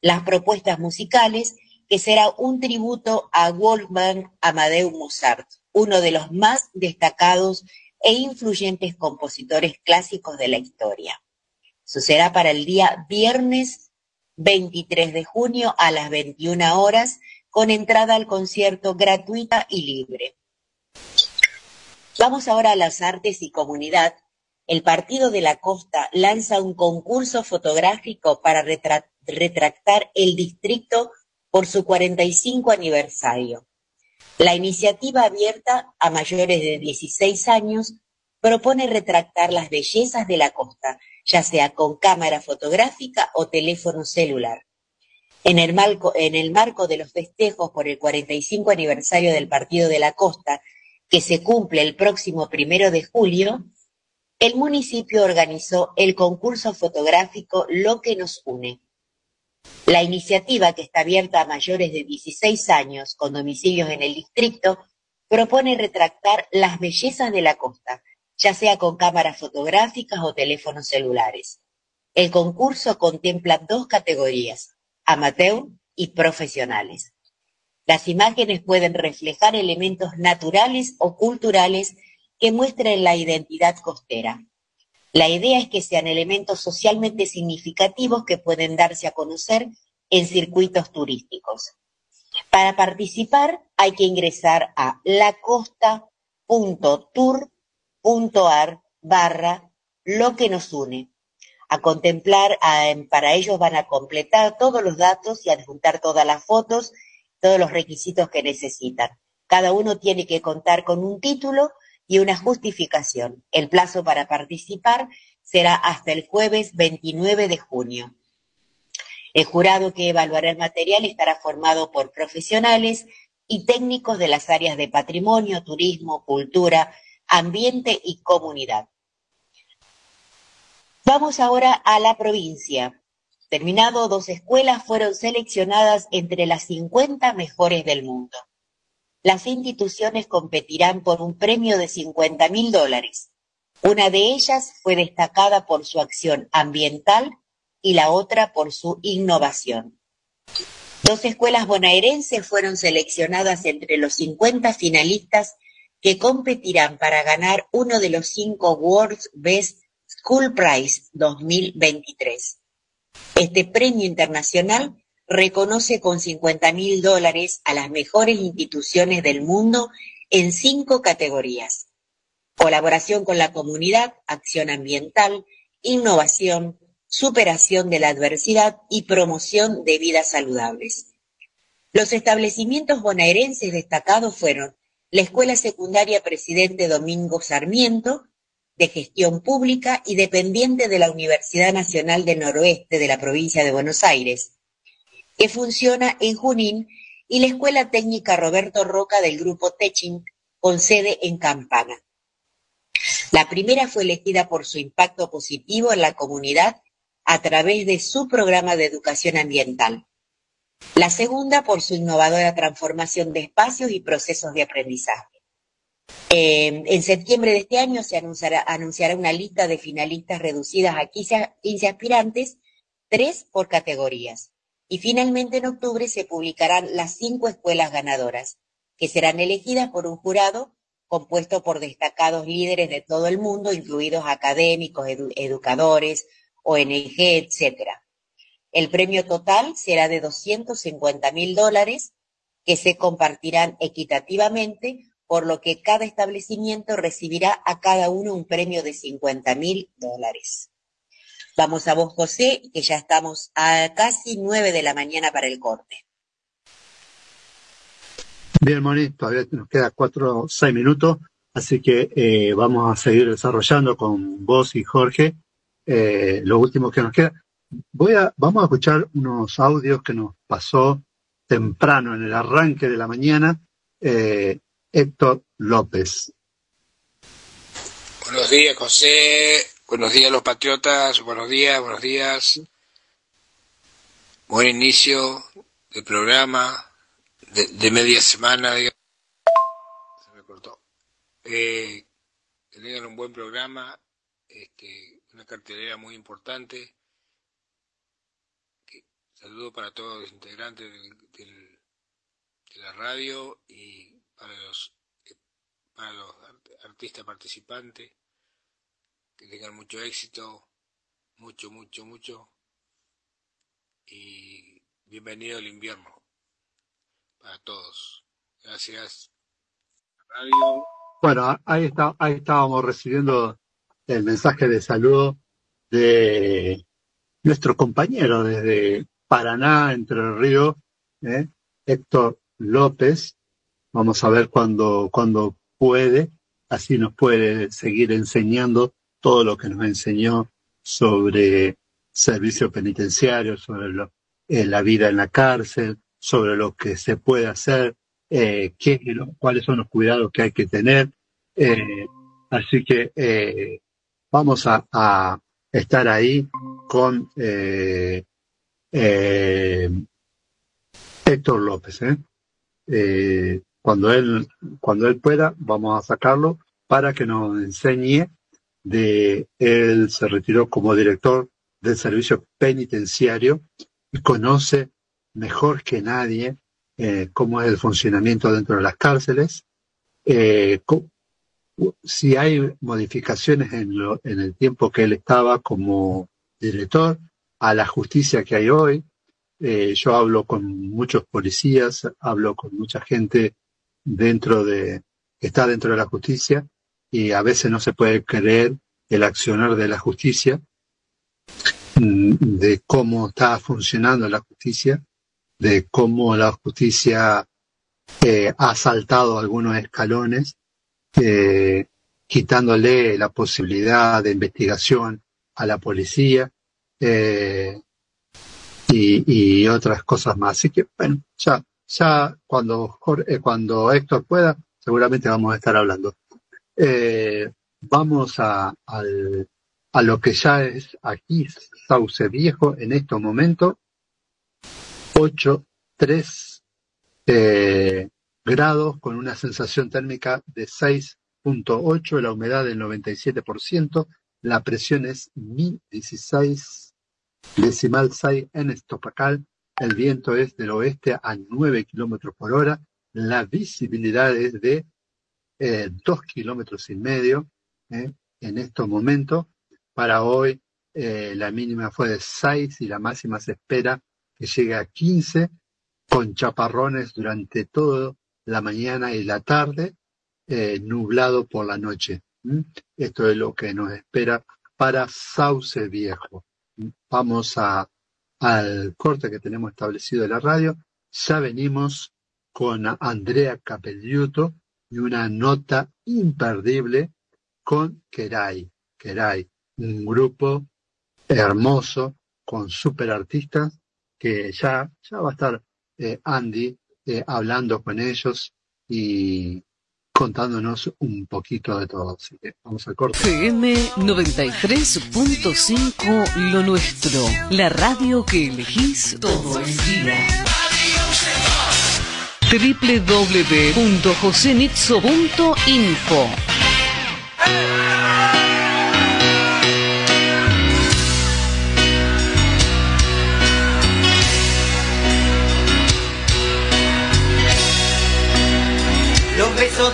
las propuestas musicales, que será un tributo a Wolfgang Amadeus Mozart, uno de los más destacados e influyentes compositores clásicos de la historia. Será para el día viernes 23 de junio a las 21 horas, con entrada al concierto gratuita y libre. Vamos ahora a las artes y comunidad. El Partido de la Costa lanza un concurso fotográfico para retractar el distrito por su 45 aniversario. La iniciativa abierta a mayores de 16 años propone retractar las bellezas de la costa, ya sea con cámara fotográfica o teléfono celular. En el, marco, en el marco de los festejos por el 45 aniversario del Partido de la Costa, que se cumple el próximo primero de julio, el municipio organizó el concurso fotográfico Lo que nos une. La iniciativa, que está abierta a mayores de 16 años con domicilios en el distrito, propone retractar las bellezas de la costa, ya sea con cámaras fotográficas o teléfonos celulares. El concurso contempla dos categorías, amateur y profesionales. Las imágenes pueden reflejar elementos naturales o culturales que muestren la identidad costera. La idea es que sean elementos socialmente significativos que pueden darse a conocer en circuitos turísticos. Para participar hay que ingresar a lacosta.tour.ar barra lo que nos une. A contemplar, para ellos van a completar todos los datos y adjuntar todas las fotos todos los requisitos que necesitan. Cada uno tiene que contar con un título y una justificación. El plazo para participar será hasta el jueves 29 de junio. El jurado que evaluará el material estará formado por profesionales y técnicos de las áreas de patrimonio, turismo, cultura, ambiente y comunidad. Vamos ahora a la provincia. Terminado, dos escuelas fueron seleccionadas entre las 50 mejores del mundo. Las instituciones competirán por un premio de 50 mil dólares. Una de ellas fue destacada por su acción ambiental y la otra por su innovación. Dos escuelas bonaerenses fueron seleccionadas entre los 50 finalistas que competirán para ganar uno de los cinco World's Best School Prize 2023. Este premio internacional reconoce con 50 mil dólares a las mejores instituciones del mundo en cinco categorías. Colaboración con la comunidad, acción ambiental, innovación, superación de la adversidad y promoción de vidas saludables. Los establecimientos bonaerenses destacados fueron la Escuela Secundaria Presidente Domingo Sarmiento, de Gestión Pública y dependiente de la Universidad Nacional del Noroeste de la provincia de Buenos Aires, que funciona en Junín, y la Escuela Técnica Roberto Roca del Grupo Teching, con sede en Campana. La primera fue elegida por su impacto positivo en la comunidad a través de su programa de educación ambiental. La segunda por su innovadora transformación de espacios y procesos de aprendizaje. Eh, en septiembre de este año se anunciará, una lista de finalistas reducidas a 15, 15 aspirantes, tres por categorías. Y finalmente en octubre se publicarán las cinco escuelas ganadoras, que serán elegidas por un jurado compuesto por destacados líderes de todo el mundo, incluidos académicos, educadores, ONG, etc. El premio total será de 250 mil dólares que se compartirán equitativamente por lo que cada establecimiento recibirá a cada uno un premio de 50 mil dólares. Vamos a vos, José, que ya estamos a casi nueve de la mañana para el corte. Bien, Moni, todavía nos queda cuatro o seis minutos, así que eh, vamos a seguir desarrollando con vos y Jorge eh, lo último que nos queda. Voy a, vamos a escuchar unos audios que nos pasó temprano en el arranque de la mañana eh, Héctor López. Buenos días, José. Buenos días, los patriotas. Buenos días, buenos días. Buen inicio del programa de, media semana. Se me cortó. Eh, tengan un buen programa, este, una cartelera muy importante. saludo para todos los integrantes de la radio y para los, para los artistas participantes que tengan mucho éxito, mucho, mucho, mucho. Y bienvenido al invierno para todos. Gracias. Radio. Bueno, ahí, está, ahí estábamos recibiendo el mensaje de saludo de nuestro compañero desde Paraná, Entre el Río, ¿eh? Héctor López. Vamos a ver cuando, cuando puede, así nos puede seguir enseñando todo lo que nos enseñó sobre servicio penitenciario, sobre eh, la vida en la cárcel, sobre lo que se puede hacer, eh, qué, cuáles son los cuidados que hay que tener. Eh, así que vamos a, estar ahí con Héctor López. Cuando él cuando él pueda, vamos a sacarlo para que nos enseñe de él se retiró como director del servicio penitenciario y conoce mejor que nadie eh, cómo es el funcionamiento dentro de las cárceles, eh, si hay modificaciones en, lo, en el tiempo que él estaba como director, a la justicia que hay hoy. Eh, yo hablo con muchos policías, hablo con mucha gente dentro de, está dentro de la justicia y a veces no se puede creer el accionar de la justicia, mm, de cómo está funcionando la justicia, de cómo la justicia eh, ha saltado algunos escalones, eh, quitándole la posibilidad de investigación a la policía eh, y, y, otras cosas más. Así que, bueno, ya, ya cuando, cuando Héctor pueda, seguramente vamos a estar hablando. Eh, vamos a, a lo que ya es aquí Sauce Viejo en este momento, 8, 3 eh, grados con una sensación térmica de 6.8, la humedad del 97%, la presión es 1016 decimal 6 en estopacal, el viento es del oeste a 9 kilómetros por hora, la visibilidad es de eh, dos kilómetros y medio eh, en estos momentos. Para hoy eh, la mínima fue de 6 y la máxima se espera que llegue a 15 con chaparrones durante toda la mañana y la tarde, nublado por la noche. Esto es lo que nos espera para Sauce Viejo. Vamos a, al corte que tenemos establecido en la radio. Ya venimos con Andrea Capelliuto y una nota imperdible con Kerai. Kerai, un grupo hermoso con super artistas que ya, ya va a estar eh, Andy eh, hablando con ellos y contándonos un poquito de todo. Así que vamos al corte. FM 93.5 Lo Nuestro, la radio que elegís todo el día www.josenitzo.info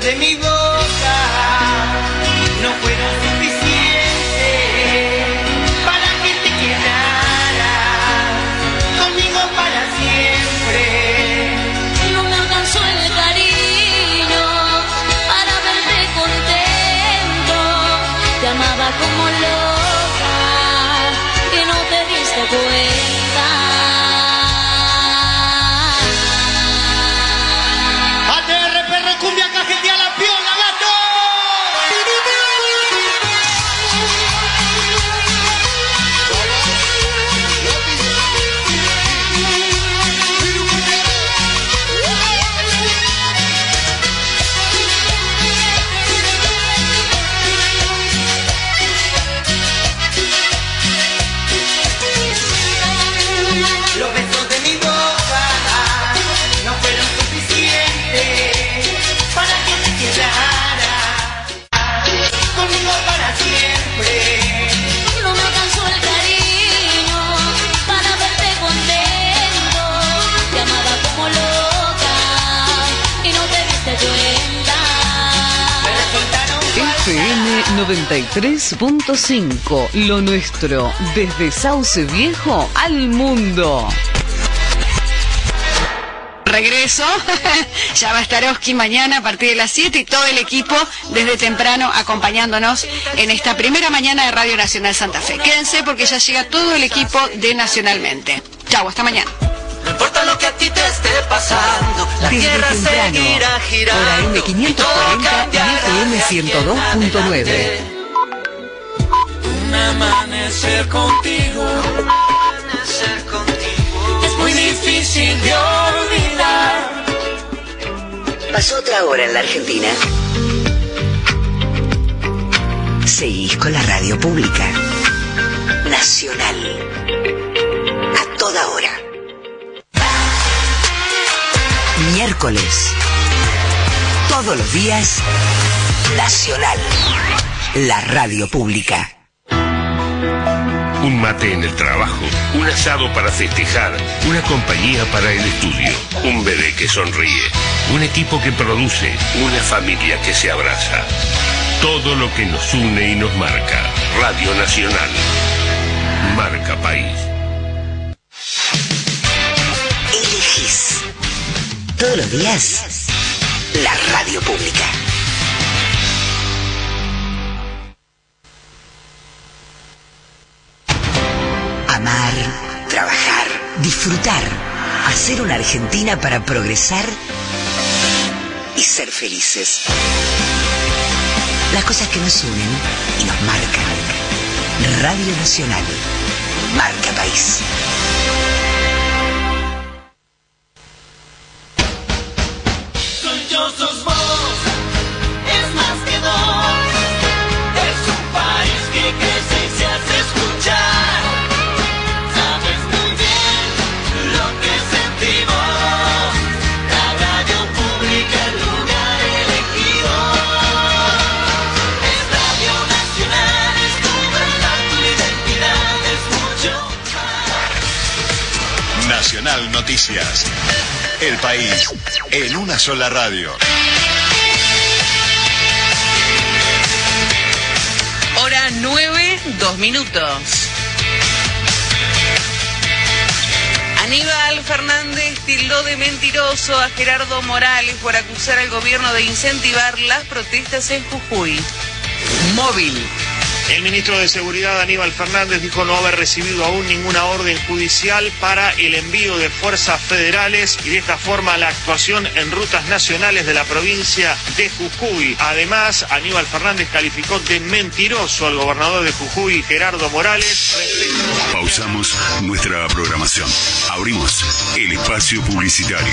de mi boca no fueron suficientes para que te quedaras conmigo para siempre. No me alcanzó el cariño para verte contento. Te amaba como loca que no te diste cuenta. 93.5, lo nuestro, desde Sauce Viejo al mundo. Regreso, ya va a estar Oski mañana a partir de las 7 y todo el equipo desde temprano acompañándonos en esta primera mañana de Radio Nacional Santa Fe. Quédense porque ya llega todo el equipo de Nacionalmente. Chau, hasta mañana. No importa lo que a ti te esté pasando, la Desde tierra temprano, seguirá hora girando. y todo M540 y FM si 102.9. Un amanecer contigo. Es muy difícil de olvidar. Pasó otra hora en la Argentina. Seguís con la radio pública. Nacional. A toda hora. Miércoles. Todos los días. Nacional. La radio pública. Un mate en el trabajo, un asado para festejar, una compañía para el estudio, un bebé que sonríe, un equipo que produce, una familia que se abraza. Todo lo que nos une y nos marca. Radio Nacional. Marca País. Elegís. Todos los días. La radio pública. Disfrutar, hacer una Argentina para progresar y ser felices. Las cosas que nos unen y nos marcan. Radio Nacional. Marca País. Noticias. El país en una sola radio. Hora 9, 2 minutos. Aníbal Fernández tildó de mentiroso a Gerardo Morales por acusar al gobierno de incentivar las protestas en Jujuy. Móvil. El ministro de Seguridad Aníbal Fernández dijo no haber recibido aún ninguna orden judicial para el envío de fuerzas federales y de esta forma la actuación en rutas nacionales de la provincia de Jujuy. Además, Aníbal Fernández calificó de mentiroso al gobernador de Jujuy, Gerardo Morales. Pausamos nuestra programación. Abrimos el espacio publicitario.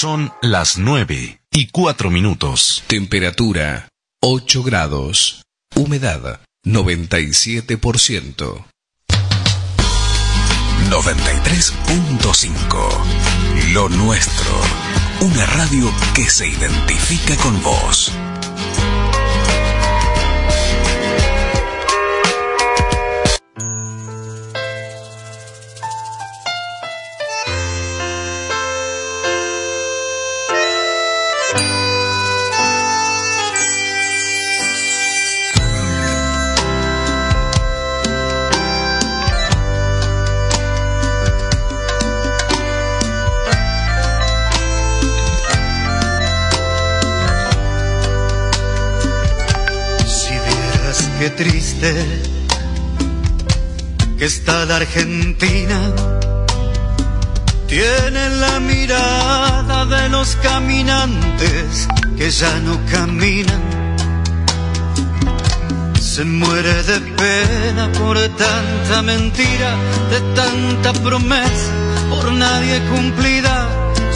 Son las 9 y 4 minutos. Temperatura 8 grados. Humedad 97%. 93.5. Lo nuestro. Una radio que se identifica con vos. Qué triste que está la Argentina, tiene la mirada de los caminantes que ya no caminan. Se muere de pena por tanta mentira, de tanta promesa, por nadie cumplida.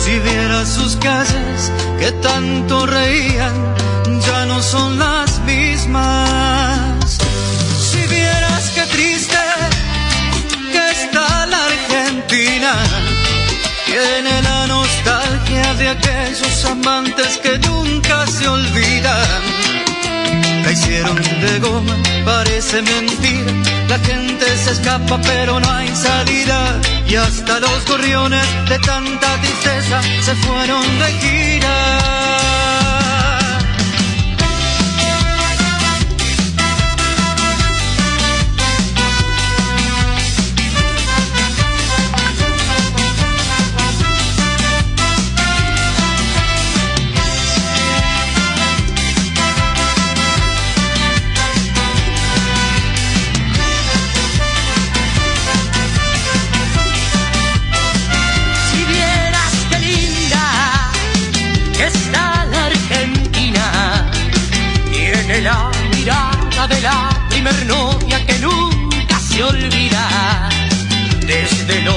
Si viera sus calles que tanto reían, ya no son las mismas. Tiene la nostalgia de aquellos amantes que nunca se olvidan. La hicieron de goma, parece mentira. La gente se escapa, pero no hay salida. Y hasta los gorriones de tanta tristeza se fueron de gira.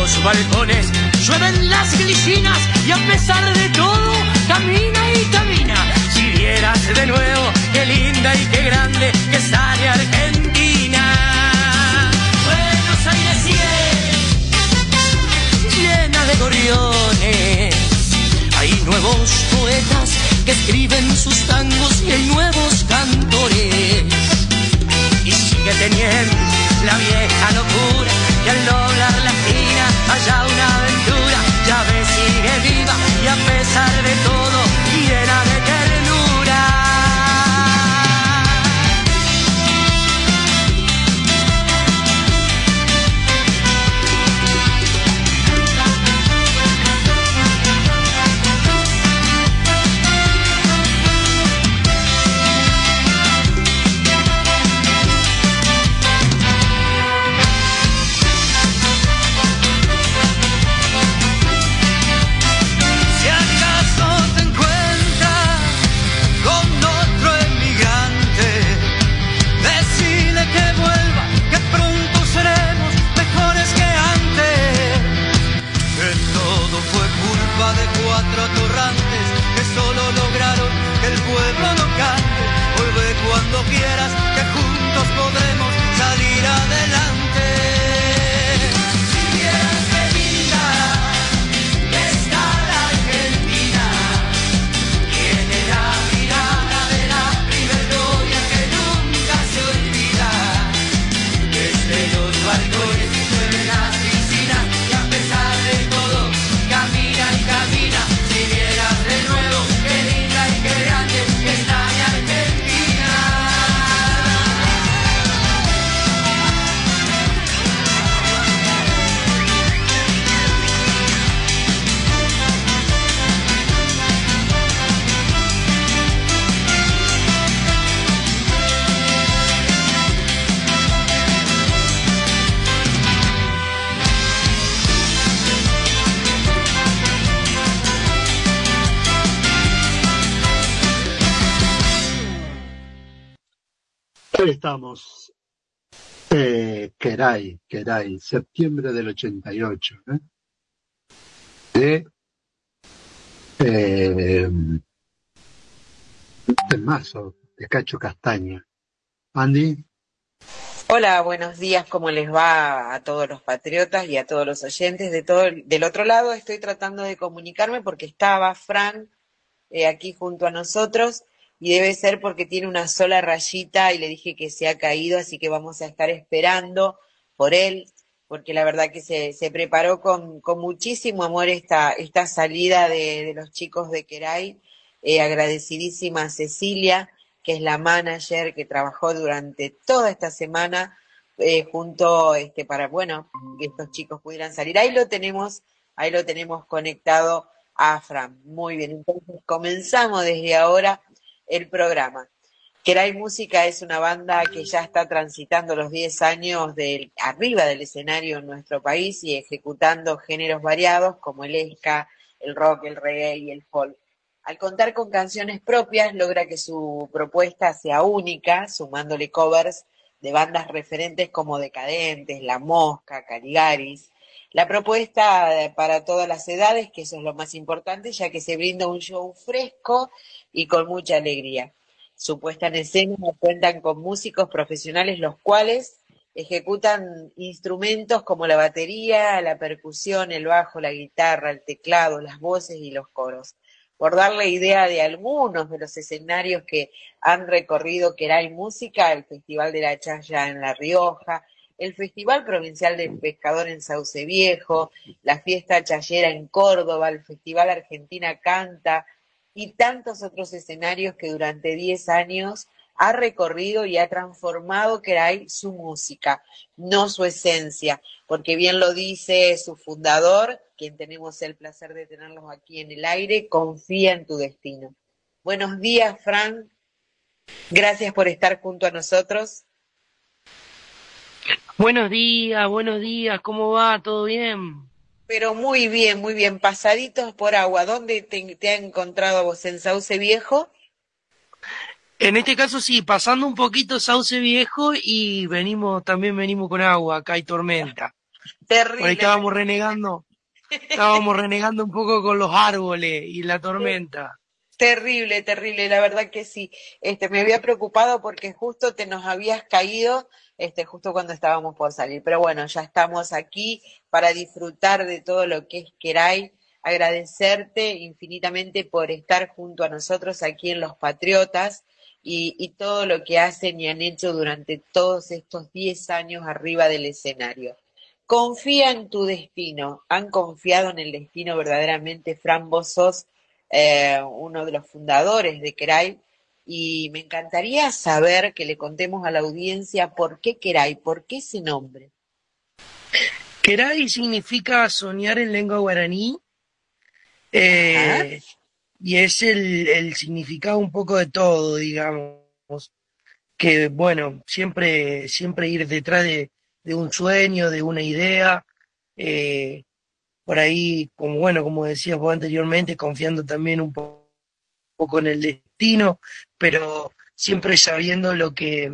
Los balcones llueven las glicinas y a pesar de todo camina y camina. Si vieras de nuevo qué linda y qué grande que sale Argentina. Buenos Aires llena de gorriones. Hay nuevos poetas que escriben sus tangos y hay nuevos cantores. Y sigue teniendo la vieja locura que al doblar haya una aventura. Ya ves, sigue viva y a pesar de todo Estamos. Eh, septiembre del 88. ¿eh? De eh, temazo de Cacho Castaña. Andy, Hola, buenos días, ¿cómo les va a todos los patriotas y a todos los oyentes? De todo, el- del otro lado estoy tratando de comunicarme porque estaba Fran eh, aquí junto a nosotros y debe ser porque tiene una sola rayita y le dije que se ha caído, así que vamos a estar esperando por él, porque la verdad que se, preparó con, con muchísimo amor esta, esta salida de, de los chicos de Queray. Eh, agradecidísima a Cecilia, que es la manager que trabajó durante toda esta semana eh, junto este para bueno que estos chicos pudieran salir. Ahí lo tenemos, ahí lo tenemos conectado a. Muy bien, entonces comenzamos desde ahora el programa. Kerai Música es una banda que ya está transitando los 10 años del, arriba del escenario en nuestro país y ejecutando géneros variados como el ska, el rock, el reggae y el folk. Al contar con canciones propias, logra que su propuesta sea única, sumándole covers de bandas referentes como Decadentes, La Mosca, Caligaris. La propuesta eh, para todas las edades, que eso es lo más importante, ya que se brinda un show fresco y con mucha alegría. Su puesta en escena cuentan con músicos profesionales, los cuales ejecutan instrumentos como la batería, la percusión, el bajo, la guitarra, el teclado, las voces y los coros por darle idea de algunos de los escenarios que han recorrido Queray Música, el Festival de la Chaya en La Rioja, el Festival Provincial del Pescador en Sauce Viejo, la Fiesta Chayera en Córdoba, el Festival Argentina Canta y tantos otros escenarios que durante 10 años ha recorrido y ha transformado Queray su música, no su esencia, porque bien lo dice su fundador, quien tenemos el placer de tenerlos aquí en el aire, confía en tu destino. Buenos días, Fran. Gracias por estar junto a nosotros. Buenos días, buenos días, ¿cómo va? ¿Todo bien? Pero muy bien, muy bien. Pasaditos por agua. ¿Dónde te, te ha encontrado vos? ¿En Sauce Viejo? En este caso sí, pasando un poquito Sauce Viejo y venimos, también venimos con agua, acá hay tormenta. Terrible. Por ahí estábamos renegando, estábamos renegando un poco con los árboles y la tormenta. Terrible, terrible, la verdad que sí. Este, me había preocupado porque justo te nos habías caído, este, justo cuando estábamos por salir. Pero bueno, ya estamos aquí para disfrutar de todo lo que es Queray. Agradecerte infinitamente por estar junto a nosotros aquí en Los Patriotas y, todo lo que hacen y han hecho durante todos estos 10 años arriba del escenario. Confía en tu destino. Han confiado en el destino verdaderamente. Fran, vos eh, uno de los fundadores de Kerai y me encantaría saber que le contemos a la audiencia por qué Kerai, por qué ese nombre. Kerai significa soñar en lengua guaraní eh, y es el, el significado un poco de todo, digamos. Que bueno, siempre, siempre ir detrás de, de un sueño, de una idea, eh, por ahí, como bueno, como decías vos anteriormente, confiando también un po- poco en el destino, pero siempre sabiendo lo que,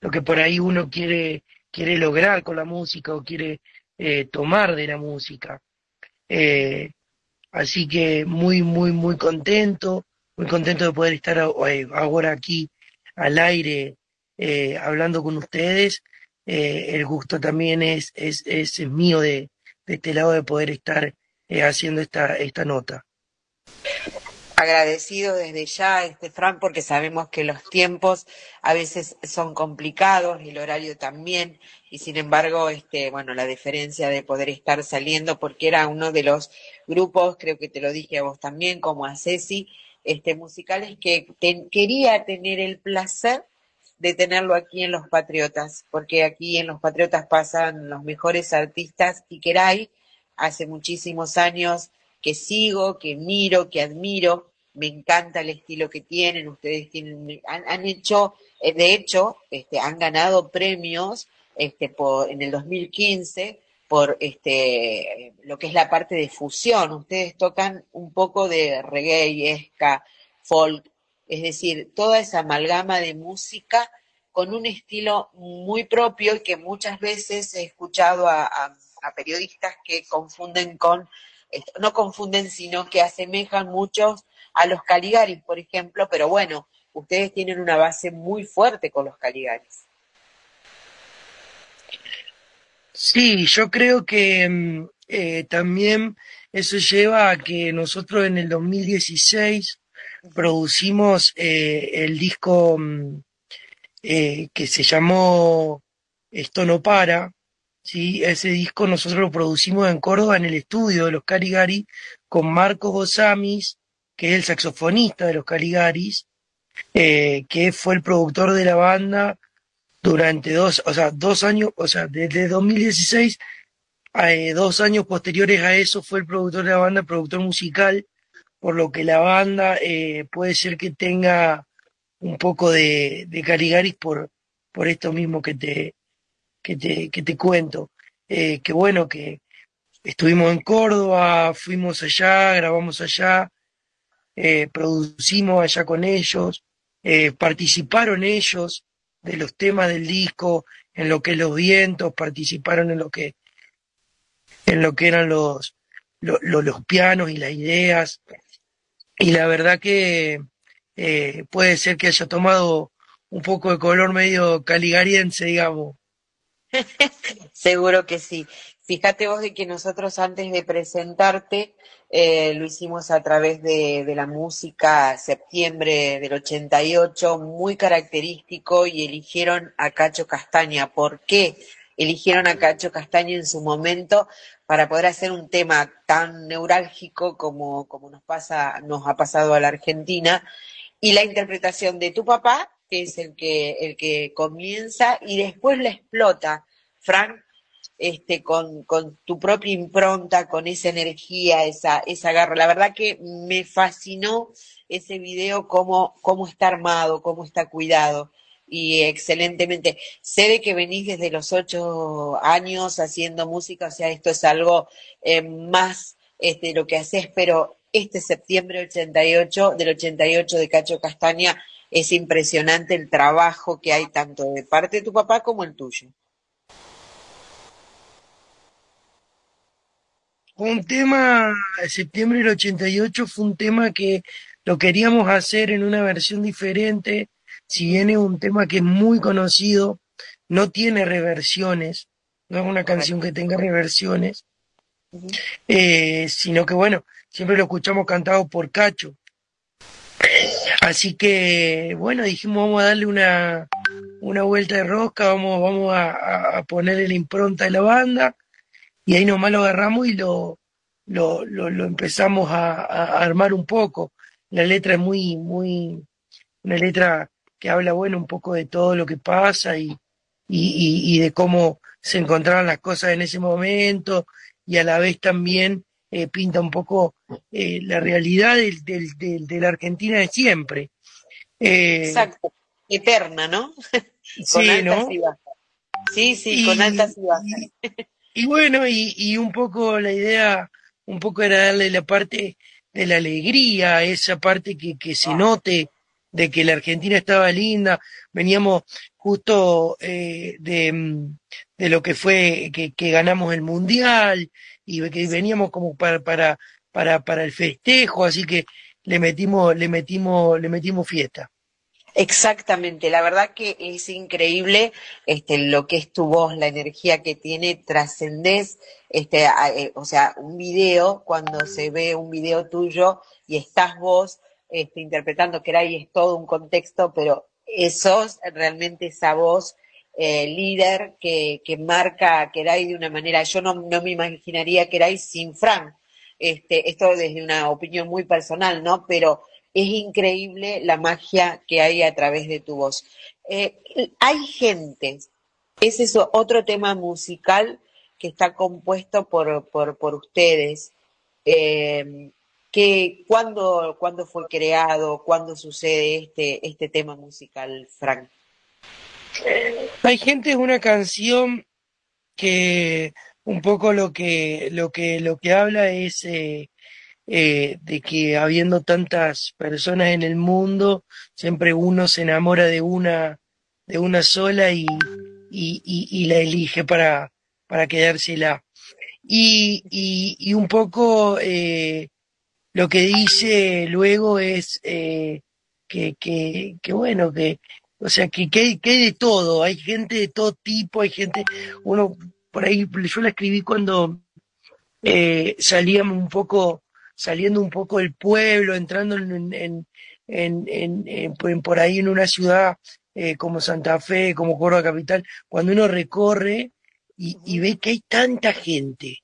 lo que por ahí uno quiere, quiere lograr con la música o quiere eh, tomar de la música. Eh, así que muy, muy, muy contento, muy contento de poder estar eh, ahora aquí al aire eh, hablando con ustedes. Eh, el gusto también es, es, es mío de, de este lado de poder estar haciendo esta, esta nota. Agradecido desde ya, este Fran, porque sabemos que los tiempos a veces son complicados, el horario también, y sin embargo, este, bueno, la diferencia de poder estar saliendo, porque era uno de los grupos, creo que te lo dije a vos también, como a Ceci, este, musicales que quería tener el placer de tenerlo aquí en Los Patriotas, porque aquí en Los Patriotas pasan los mejores artistas y Kerai hace muchísimos años que sigo, que miro, que admiro, me encanta el estilo que tienen, ustedes tienen, han, hecho, eh, de hecho, este, han ganado premios este, en el 2015 por este, lo que es la parte de fusión, ustedes tocan un poco de reggae, ska, folk, es decir, toda esa amalgama de música con un estilo muy propio y que muchas veces he escuchado a, periodistas que confunden con, no confunden, sino que asemejan muchos a los Caligaris, por ejemplo, pero bueno, ustedes tienen una base muy fuerte con los Caligaris. Sí, yo creo que mm, eh, también eso lleva a que nosotros en el 2016 producimos eh, el disco mm, eh, que se llamó Esto no para, ¿sí? Ese disco nosotros lo producimos en Córdoba en el estudio de los Caligari con Marcos Gozamis, que es el saxofonista de los Caligaris, eh, que fue el productor de la banda durante dos, o sea, dos años, o sea, desde 2016 a eh, dos años posteriores a eso fue el productor de la banda, productor musical, por lo que la banda eh, puede ser que tenga un poco de, de Caligaris por, por esto mismo que te, que te, que te cuento. Eh, que bueno, que estuvimos en Córdoba, fuimos allá, grabamos allá, eh, producimos allá con ellos, eh, participaron ellos de los temas del disco, en lo que los vientos, participaron en lo que, en lo que eran los, lo- lo- los pianos y las ideas. Y la verdad que puede ser que haya tomado un poco de color medio caligariense, digamos. Seguro que sí. Fíjate vos de que nosotros antes de presentarte eh, lo hicimos a través de, de la música septiembre del 88, muy característico y eligieron a Cacho Castaña. ¿Por qué eligieron a Cacho Castaña en su momento para poder hacer un tema tan neurálgico como, como nos pasa, nos ha pasado a la Argentina? Y la interpretación de tu papá, es el que, el que comienza y después la explota, Frank, este, con, con tu propia impronta, con esa energía, esa, esa garra. La verdad que me fascinó ese video, cómo, cómo está armado, cómo está cuidado. Y excelentemente. Sé de que venís desde los ocho años haciendo música, o sea, esto es algo eh, más este, lo que haces, pero este septiembre 88, del 88 de Cacho Castaña, es impresionante el trabajo que hay tanto de parte de tu papá como el tuyo. Un tema, septiembre del 88 fue un tema que lo queríamos hacer en una versión diferente, si bien es un tema que es muy conocido, no tiene reversiones, no es una canción que tenga reversiones, eh, sino que bueno, siempre lo escuchamos cantado por Cacho. Así que bueno, dijimos vamos a darle una, una vuelta de rosca, vamos, vamos a, a- ponerle la impronta de la banda y ahí nomás lo agarramos y lo, lo, lo, lo empezamos a, a armar un poco. La letra es muy, muy, una letra que habla, bueno, un poco de todo lo que pasa y, y, y, y de cómo se encontraban las cosas en ese momento y a la vez también eh, pinta un poco eh, la realidad del, del, del- de la Argentina de siempre. Eh, Exacto, eterna, ¿no? con sí, altas ¿no? y bajas. Sí, sí, con altas y bajas. Y bueno, y, y un poco la idea, un poco era darle la parte de la alegría, esa parte que, que se note de que la Argentina estaba linda. Veníamos justo eh, de, mm, de lo que fue que, que ganamos el mundial y que veníamos como para, para, para, para el festejo, así que le metimos, le metimos, le metimos fiesta. Exactamente, la verdad que es increíble este, lo que es tu voz, la energía que tiene, trascendés, este, eh, o sea, un video, cuando se ve un video tuyo y estás vos este, interpretando, que ahí es todo un contexto, pero sos realmente esa voz eh, líder que, que marca a Kerai de una manera, yo no, no me imaginaría a Kerai sin Fran, este, esto desde una opinión muy personal, ¿no? Pero es increíble la magia que hay a través de tu voz. Eh, hay gente, ese es otro tema musical que está compuesto por, por, por ustedes. Eh, que, ¿cuándo, ¿Cuándo fue creado? ¿Cuándo sucede este, este tema musical, Frank? Hay gente, es una canción que un poco lo que, lo que, lo que habla es eh, eh, de que habiendo tantas personas en el mundo, siempre uno se enamora de una, de una sola y, y, y, la elige para, para quedársela. Y, y, y un poco eh, lo que dice luego es que, que, que bueno, que, o sea, que, que, hay, que hay de todo, hay gente de todo tipo, hay gente, uno, por ahí, yo la escribí cuando eh, salíamos un poco, saliendo un poco del pueblo, entrando en, en, en, por ahí en una ciudad eh, como Santa Fe, como Córdoba Capital, cuando uno recorre y, y ve que hay tanta gente,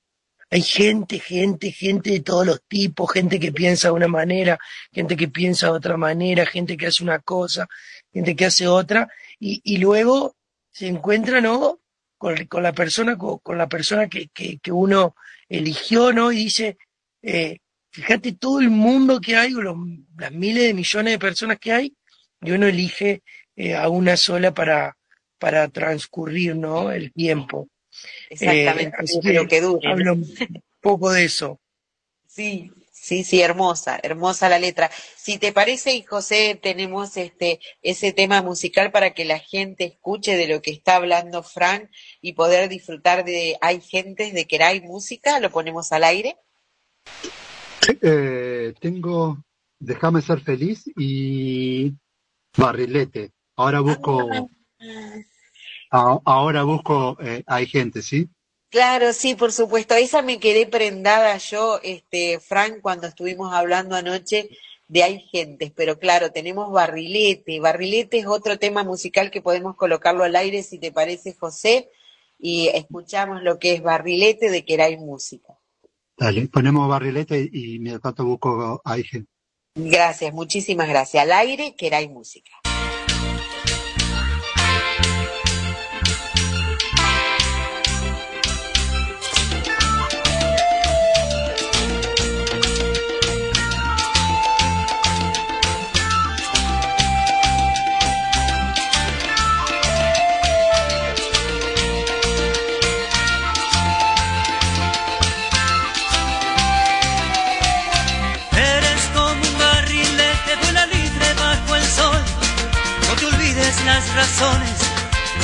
hay gente, gente, gente de todos los tipos, gente que piensa de una manera, gente que piensa de otra manera, gente que hace una cosa, gente que hace otra, y, y luego se encuentra, ¿no? Con, con la persona, con, con la persona que, que, que uno eligió, ¿no? Y dice, eh, fíjate todo el mundo que hay, o los, las miles de millones de personas que hay, y uno elige eh, a una sola para, para transcurrir, ¿no? El tiempo. Exactamente, Eh, así pero que dure, hablo un poco de eso. Sí, sí, sí, hermosa, hermosa la letra. Si te parece, y José, tenemos este ese tema musical para que la gente escuche de lo que está hablando Fran y poder disfrutar de Hay gentes de que hay música, lo ponemos al aire. Eh, tengo Déjame ser feliz y Barrilete. Ahora busco, a- ahora busco, eh, hay gente, ¿sí? Claro, sí, por supuesto. Esa me quedé prendada yo, este, Fran, cuando estuvimos hablando anoche de Hay Gentes, pero claro, tenemos Barrilete. Barrilete es otro tema musical que podemos colocarlo al aire, si te parece, José, y escuchamos lo que es Barrilete de que hay música. Dale, ponemos Barrilete y mientras tanto busco hay gente. Gracias, muchísimas gracias. Al aire, que hay música.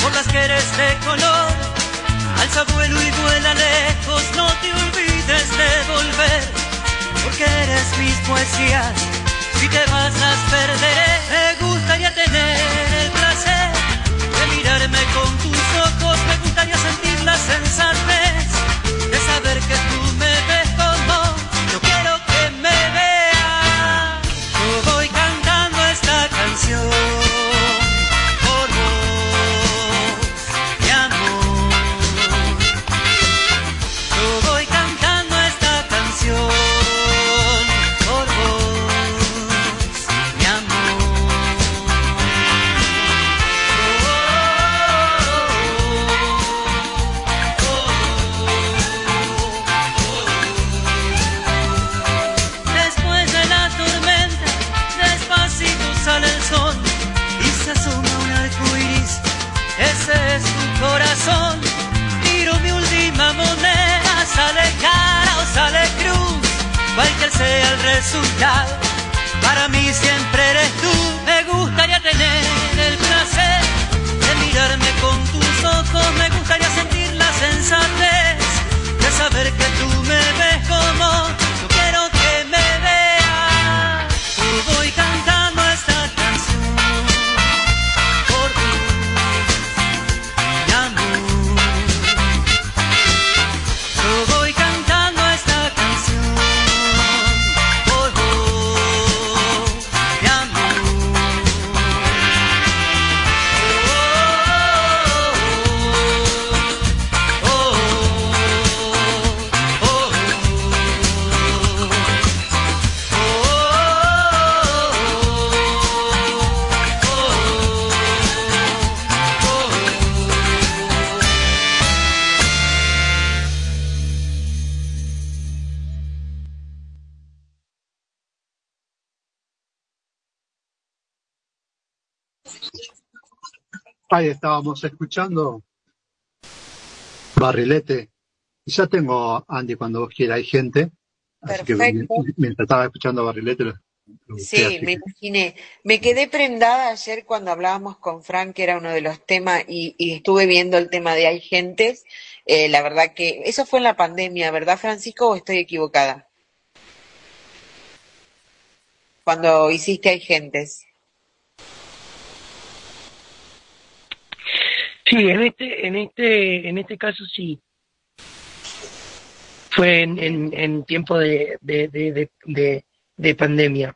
Por las que eres de color. Alza vuelo y vuela lejos, no te olvides de volver. Porque eres mis poesías, si te vas las perderé. Me gustaría tener el placer de mirarme con tus ojos, me gustaría sentir la sensatez El resultado, para mí siempre eres tú. Me gustaría tener el placer de mirarme con tus ojos. Me gustaría sentir la sensatez de saber que tú me ves como Ahí estábamos escuchando Barrilete. Ya tengo, Andy, cuando vos quieras, hay gente. Así que Perfecto. mientras estaba escuchando Barrilete, lo, lo Sí, así me imaginé. Me quedé prendada ayer cuando hablábamos con Frank, que era uno de los temas, y, y estuve viendo el tema de Hay Gentes. Eh, la verdad que eso fue en la pandemia, ¿verdad, Francisco, o estoy equivocada? Cuando hiciste Hay Gentes. Sí, en este, en este, en este caso sí. Fue en, en, en tiempo de, de, de, de, de, de pandemia.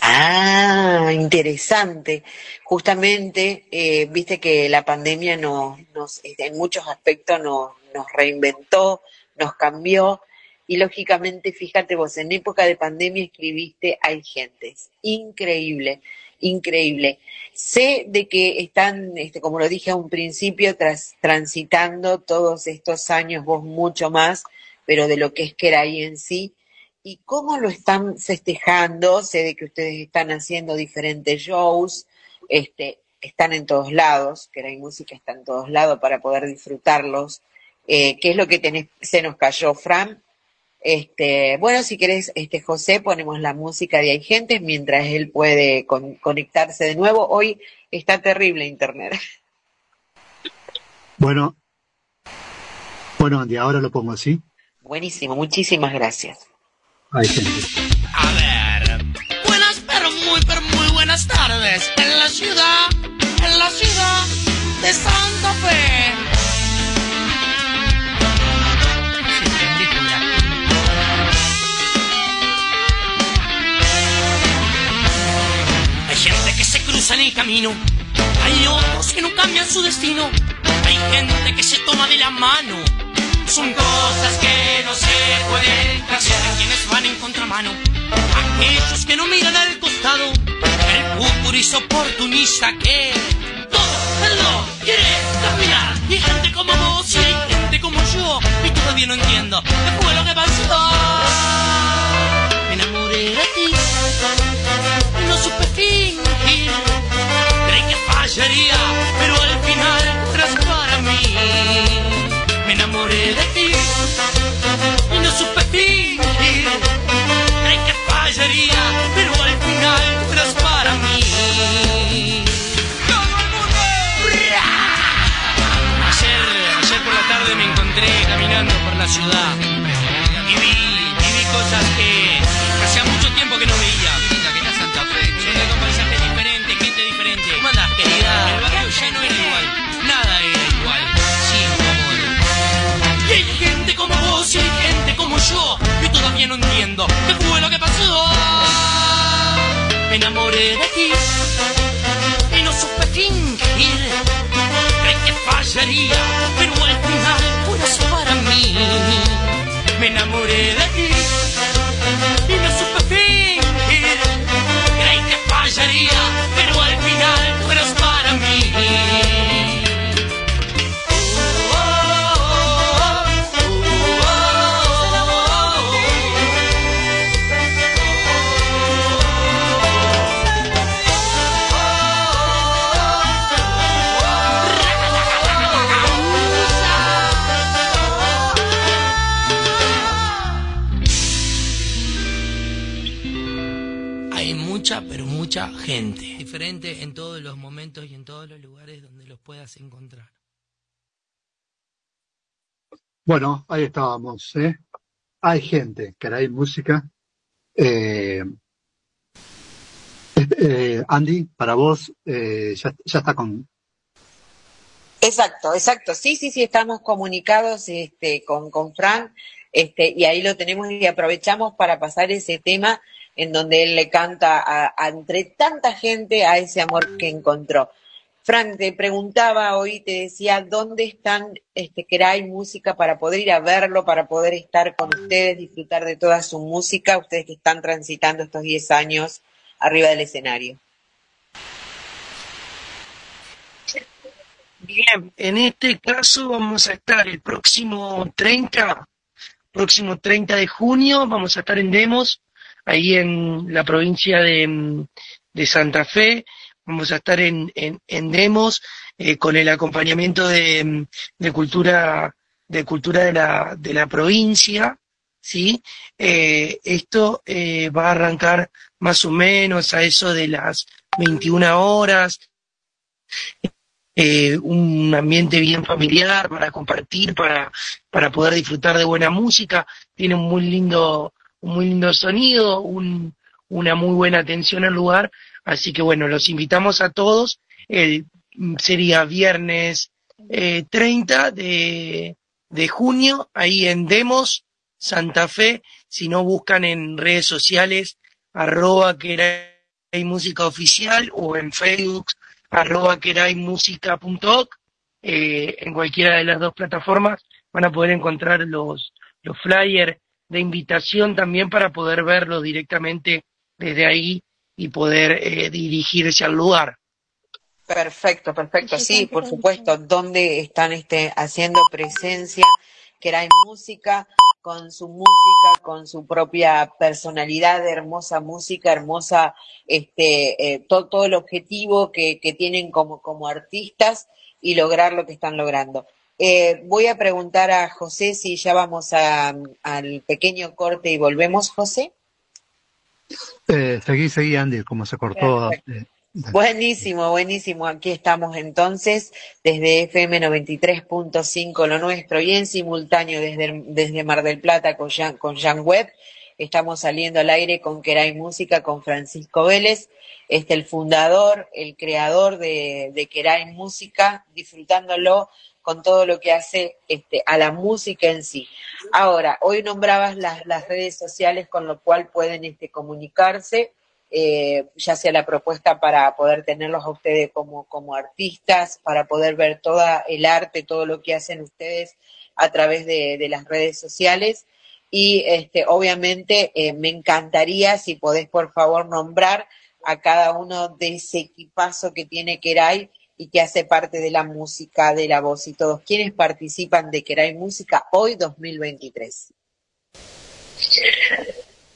Ah, interesante. Justamente, eh, viste que la pandemia nos, nos, este, en muchos aspectos nos, nos reinventó, nos cambió. Y lógicamente, fíjate vos, en época de pandemia escribiste Hay gentes. Increíble, increíble. Sé de que están, este, como lo dije a un principio, tras, transitando todos estos años, vos mucho más, pero de lo que es ahí en sí. ¿Y cómo lo están festejando? Sé de que ustedes están haciendo diferentes shows, este, están en todos lados, la música está en todos lados para poder disfrutarlos. Eh, ¿Qué es lo que tenés, se nos cayó, Fran? Este, bueno, si querés, este, José, ponemos la música de Hay Gentes mientras él puede con- conectarse de nuevo. Hoy está terrible internet. Bueno, bueno, Andy, ahora lo pongo así. Buenísimo, muchísimas gracias. Hay gente. Camino. Hay otros que no cambian su destino. Hay gente que se toma de la mano. Son cosas que no se pueden cambiar. Quienes van en contramano. Aquellos que no miran al costado. El futurizo oportunista que todo lo quiere cambiar. Y gente como vos y gente como yo. Y todavía no entiendo qué fue lo que pasó. Me enamoré de ti. No supe fingir. Fallaría, pero al final eras para mí. Me enamoré de ti y no supe fingir. Creí que fallaría, pero al final eras para mí. Ayer, ayer por la tarde me encontré caminando por la ciudad y vi, y vi cosas que hacía mucho tiempo que no veía. No entiendo qué fue lo que pasó. Me enamoré de ti y no supe fingir. Creí que fallaría, pero al final fueras para mí. Me enamoré de ti y no supe fingir. Creí que fallaría, pero al final fueras para mí. Pero mucha gente. Diferente en todos los momentos y en todos los lugares donde los puedas encontrar. Bueno, ahí estábamos, ¿eh? Hay gente, caray, música. Eh, eh, Andy, para vos, eh, ya, ya está con... Exacto, exacto. Sí, sí, sí, estamos comunicados este, con, con Fran este, y ahí lo tenemos y aprovechamos para pasar ese tema en donde él le canta a, entre tanta gente a ese amor que encontró. Fran, te preguntaba hoy, te decía, ¿dónde están, este, que hay música para poder ir a verlo, para poder estar con ustedes, disfrutar de toda su música, ustedes que están transitando estos 10 años arriba del escenario? Bien, en este caso vamos a estar el próximo 30, próximo 30 de junio, vamos a estar en Demos, ahí en la provincia de, de Santa Fe, vamos a estar en, en, en Demos eh, con el acompañamiento de, de cultura de cultura de la, de la provincia, ¿sí? Eh, esto eh, va a arrancar más o menos a eso de las 21 horas, eh, un ambiente bien familiar para compartir, para, para poder disfrutar de buena música. Tiene un muy lindo, un muy lindo sonido, un, una muy buena atención al lugar. Así que bueno, los invitamos a todos. El, sería viernes eh, 30 de, de junio, ahí en Demos, Santa Fe, si no buscan en redes sociales, arroba que hay música oficial o en Facebook, arroba que hay música.org, eh, en cualquiera de las dos plataformas van a poder encontrar los, los flyers de invitación también para poder verlo directamente desde ahí y poder eh, dirigirse al lugar. Perfecto, perfecto. Sí, por supuesto. ¿Dónde están este, haciendo presencia? Que era en música, con su música, con su propia personalidad, hermosa música, hermosa, este, eh, todo, todo el objetivo que, que tienen como, como artistas y lograr lo que están logrando. Eh, voy a preguntar a José si ya vamos a, al pequeño corte y volvemos, José. Eh, seguí, seguí, Andy, como se cortó. Eh, Buenísimo, buenísimo. Aquí estamos entonces desde FM 93.5 lo nuestro y en simultáneo desde, desde Mar del Plata con Jan, con Jan Webb. Estamos saliendo al aire con Queray Música con Francisco Vélez, este el fundador, el creador de, de Queray Música, disfrutándolo con todo lo que hace este, a la música en sí. Ahora, hoy nombrabas las, redes sociales con lo cual pueden este, comunicarse eh, ya sea la propuesta para poder tenerlos a ustedes como, artistas, para poder ver todo el arte, todo lo que hacen ustedes a través de, las redes sociales. Y este, obviamente eh, me encantaría si podés por favor nombrar a cada uno de ese equipazo que tiene Kerai y que hace parte de la música, de la voz y todos quienes participan de Kerai Música hoy 2023.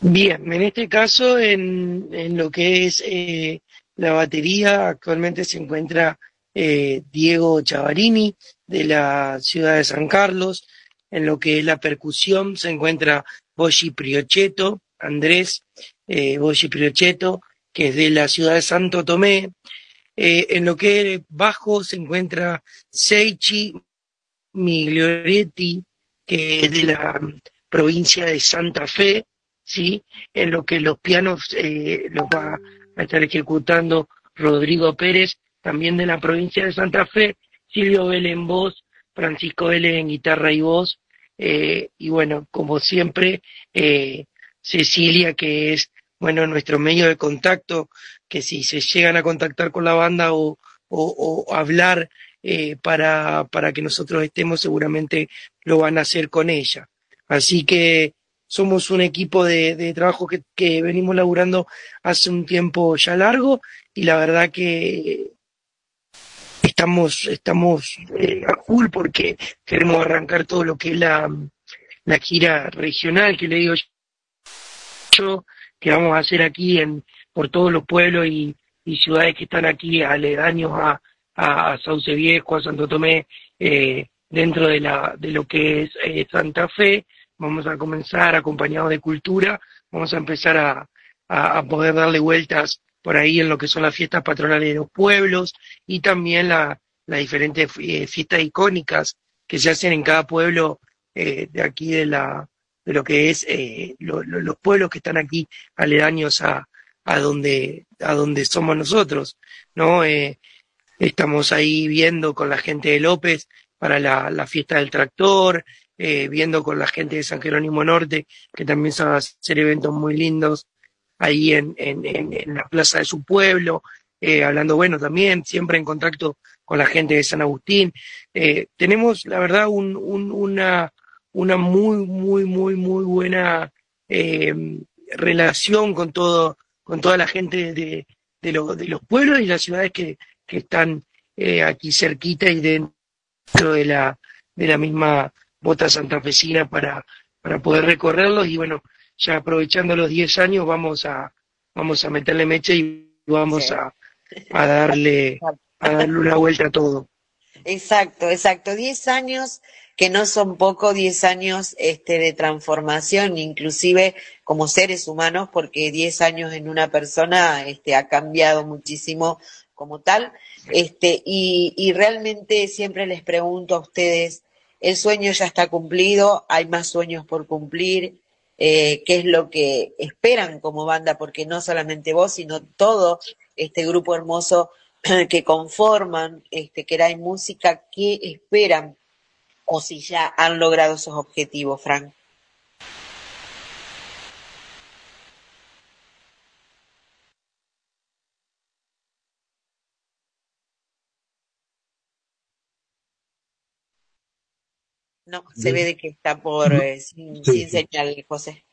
Bien, en este caso, en, en lo que es eh, la batería, actualmente se encuentra eh, Diego Chavarini de la ciudad de San Carlos. En lo que es la percusión se encuentra Boshi Priochetto, Andrés eh, Boshi Priochetto, que es de la ciudad de Santo Tomé. Eh, en lo que es bajo se encuentra Seichi Miglioretti, que es de la provincia de Santa Fe, ¿sí? En lo que los pianos eh, los va a estar ejecutando Rodrigo Pérez, también de la provincia de Santa Fe, Silvio Vélez en voz, Francisco Vélez en guitarra y voz, eh, y bueno, como siempre, eh, Cecilia, que es, bueno, nuestro medio de contacto, que si se llegan a contactar con la banda o, o, hablar eh, para, para que nosotros estemos, seguramente lo van a hacer con ella. Así que somos un equipo de, de trabajo que, que venimos laburando hace un tiempo ya largo y la verdad que estamos, estamos eh, a full porque queremos arrancar todo lo que es la, la gira regional que le digo yo, que vamos a hacer aquí en, por todos los pueblos y, y ciudades que están aquí aledaños a, a Sauce Viejo, a Santo Tomé, eh, dentro de, la, de lo que es eh, Santa Fe. Vamos a comenzar acompañados de cultura, vamos a empezar a, a, a poder darle vueltas por ahí en lo que son las fiestas patronales de los pueblos y también la, las diferentes eh, fiestas icónicas que se hacen en cada pueblo eh, de aquí de la de lo que es eh, lo- lo- los pueblos que están aquí aledaños a, a donde a donde somos nosotros no Eh, estamos ahí viendo con la gente de López para la, la fiesta del tractor eh, viendo con la gente de San Jerónimo Norte que también van hacer eventos muy lindos ahí en, en, en, en la plaza de su pueblo, eh, hablando, bueno, también siempre en contacto con la gente de San Agustín. Tenemos, la verdad, un, un, una, una muy, muy, muy, muy buena eh, relación con todo, con toda la gente de, de, lo- de los pueblos y las ciudades que, que están eh, aquí cerquita y dentro de la, de la misma bota santafesina para, para poder recorrerlos y bueno, ya aprovechando los 10 años vamos a, vamos a meterle mecha y vamos Sí. a, a darle, a darle una vuelta a todo. Exacto, exacto. Diez años que no son poco, diez años este, de transformación, inclusive como seres humanos, porque diez años en una persona este, ha cambiado muchísimo como tal. Este, y, y realmente siempre les pregunto a ustedes, ¿el sueño ya está cumplido? ¿Hay más sueños por cumplir? Eh, ¿Qué es lo que esperan como banda? Porque no solamente vos, sino todo este grupo hermoso que conforman este, que hay música, ¿qué esperan? O si ya han logrado esos objetivos, Frank. No, se ve de que está por eh, sin, Sí, sin sí. señal, José.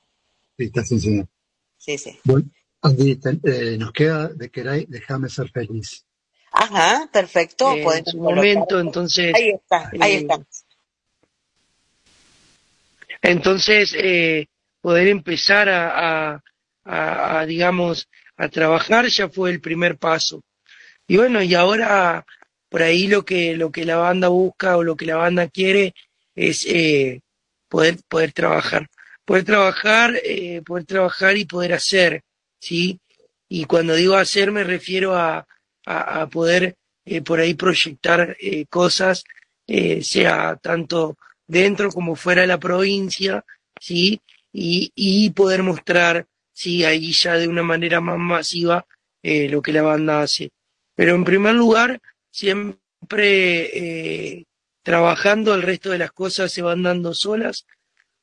Sí, está sin señal. Sí, sí. Bueno, Andy, ten- eh, nos queda de querer déjame ser feliz. Ajá, perfecto. Eh, en su momento, entonces. Ahí está, ahí eh, está. Entonces, eh, poder empezar a, digamos, a trabajar ya fue el primer paso. Y bueno, y ahora por ahí lo que, lo que la banda busca o lo que la banda quiere es eh, poder, poder trabajar. Poder trabajar, eh, poder trabajar y poder hacer, ¿sí? Y cuando digo hacer me refiero a, a, a poder eh, por ahí proyectar eh, cosas, eh, sea tanto dentro como fuera de la provincia, ¿sí? Y, poder mostrar, sí, ahí ya de una manera más masiva eh, lo que la banda hace. Pero en primer lugar, siempre eh, trabajando, el resto de las cosas se van dando solas.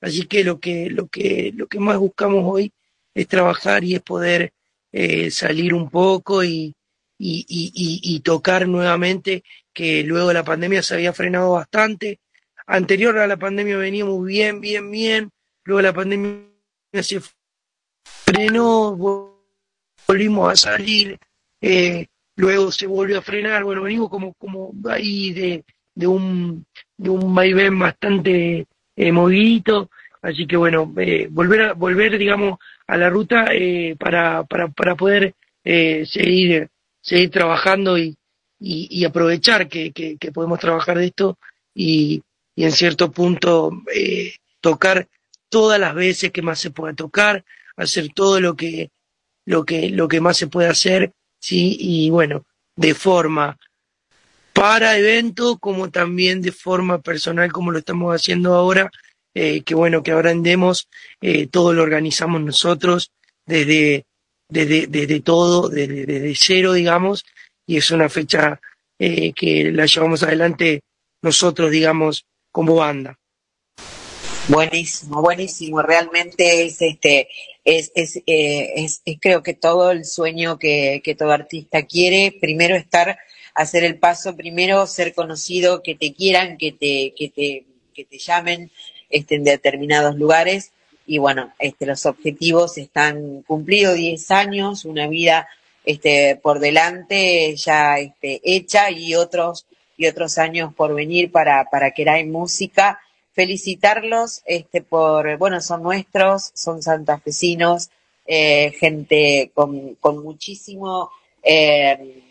Así que lo que, lo que, lo que más buscamos hoy es trabajar y es poder eh, salir un poco y, y, y- y tocar nuevamente, que luego de la pandemia se había frenado bastante. Anterior a la pandemia veníamos bien, bien, bien. Luego la pandemia se frenó, vol- volvimos a salir, eh, luego se volvió a frenar. Bueno, venimos como, como ahí de, de un, de un vaivén bastante eh, movidito. Así que bueno, eh, volver a, volver, digamos, a la ruta eh, para, para, para poder eh, seguir, seguir trabajando y, y, y aprovechar que, que, que podemos trabajar de esto y, y en cierto punto eh, tocar todas las veces que más se pueda tocar, hacer todo lo que, lo que, lo que más se puede hacer, sí, y bueno, de forma para evento como también de forma personal como lo estamos haciendo ahora, eh, que bueno, que ahora eh, todo lo organizamos nosotros desde, desde, desde todo, desde, desde cero, digamos, y es una fecha eh, que la llevamos adelante nosotros, digamos, como banda. Buenísimo, buenísimo. Realmente es este, es, es, eh, es, es creo que todo el sueño que, que todo artista quiere. Primero estar, hacer el paso, primero ser conocido, que te quieran, que te, que te, que te llamen este, en determinados lugares. Y bueno, este, los objetivos están cumplidos, 10 años, una vida este, por delante ya este, hecha y otros, y otros años por venir para, para que hay música. Felicitarlos este por bueno son nuestros son santafesinos eh, gente con, con muchísimo eh,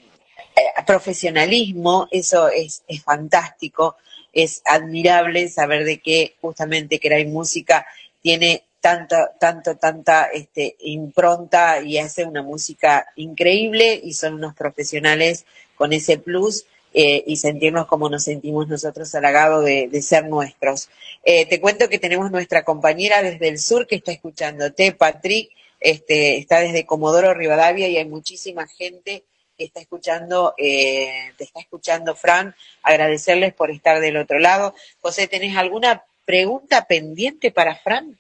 eh, profesionalismo. Eso es, es fantástico es admirable saber de que justamente que hay música tiene tanta tanto tanta este impronta y hace una música increíble y son unos profesionales con ese plus eh, y sentirnos como nos sentimos nosotros halagados de, de ser nuestros. Eh, te cuento que tenemos nuestra compañera desde el sur que está escuchándote, Patrick, este, está desde Comodoro Rivadavia y hay muchísima gente que está escuchando, eh, te está escuchando, Fran, agradecerles por estar del otro lado. José, ¿tenés alguna pregunta pendiente para Fran?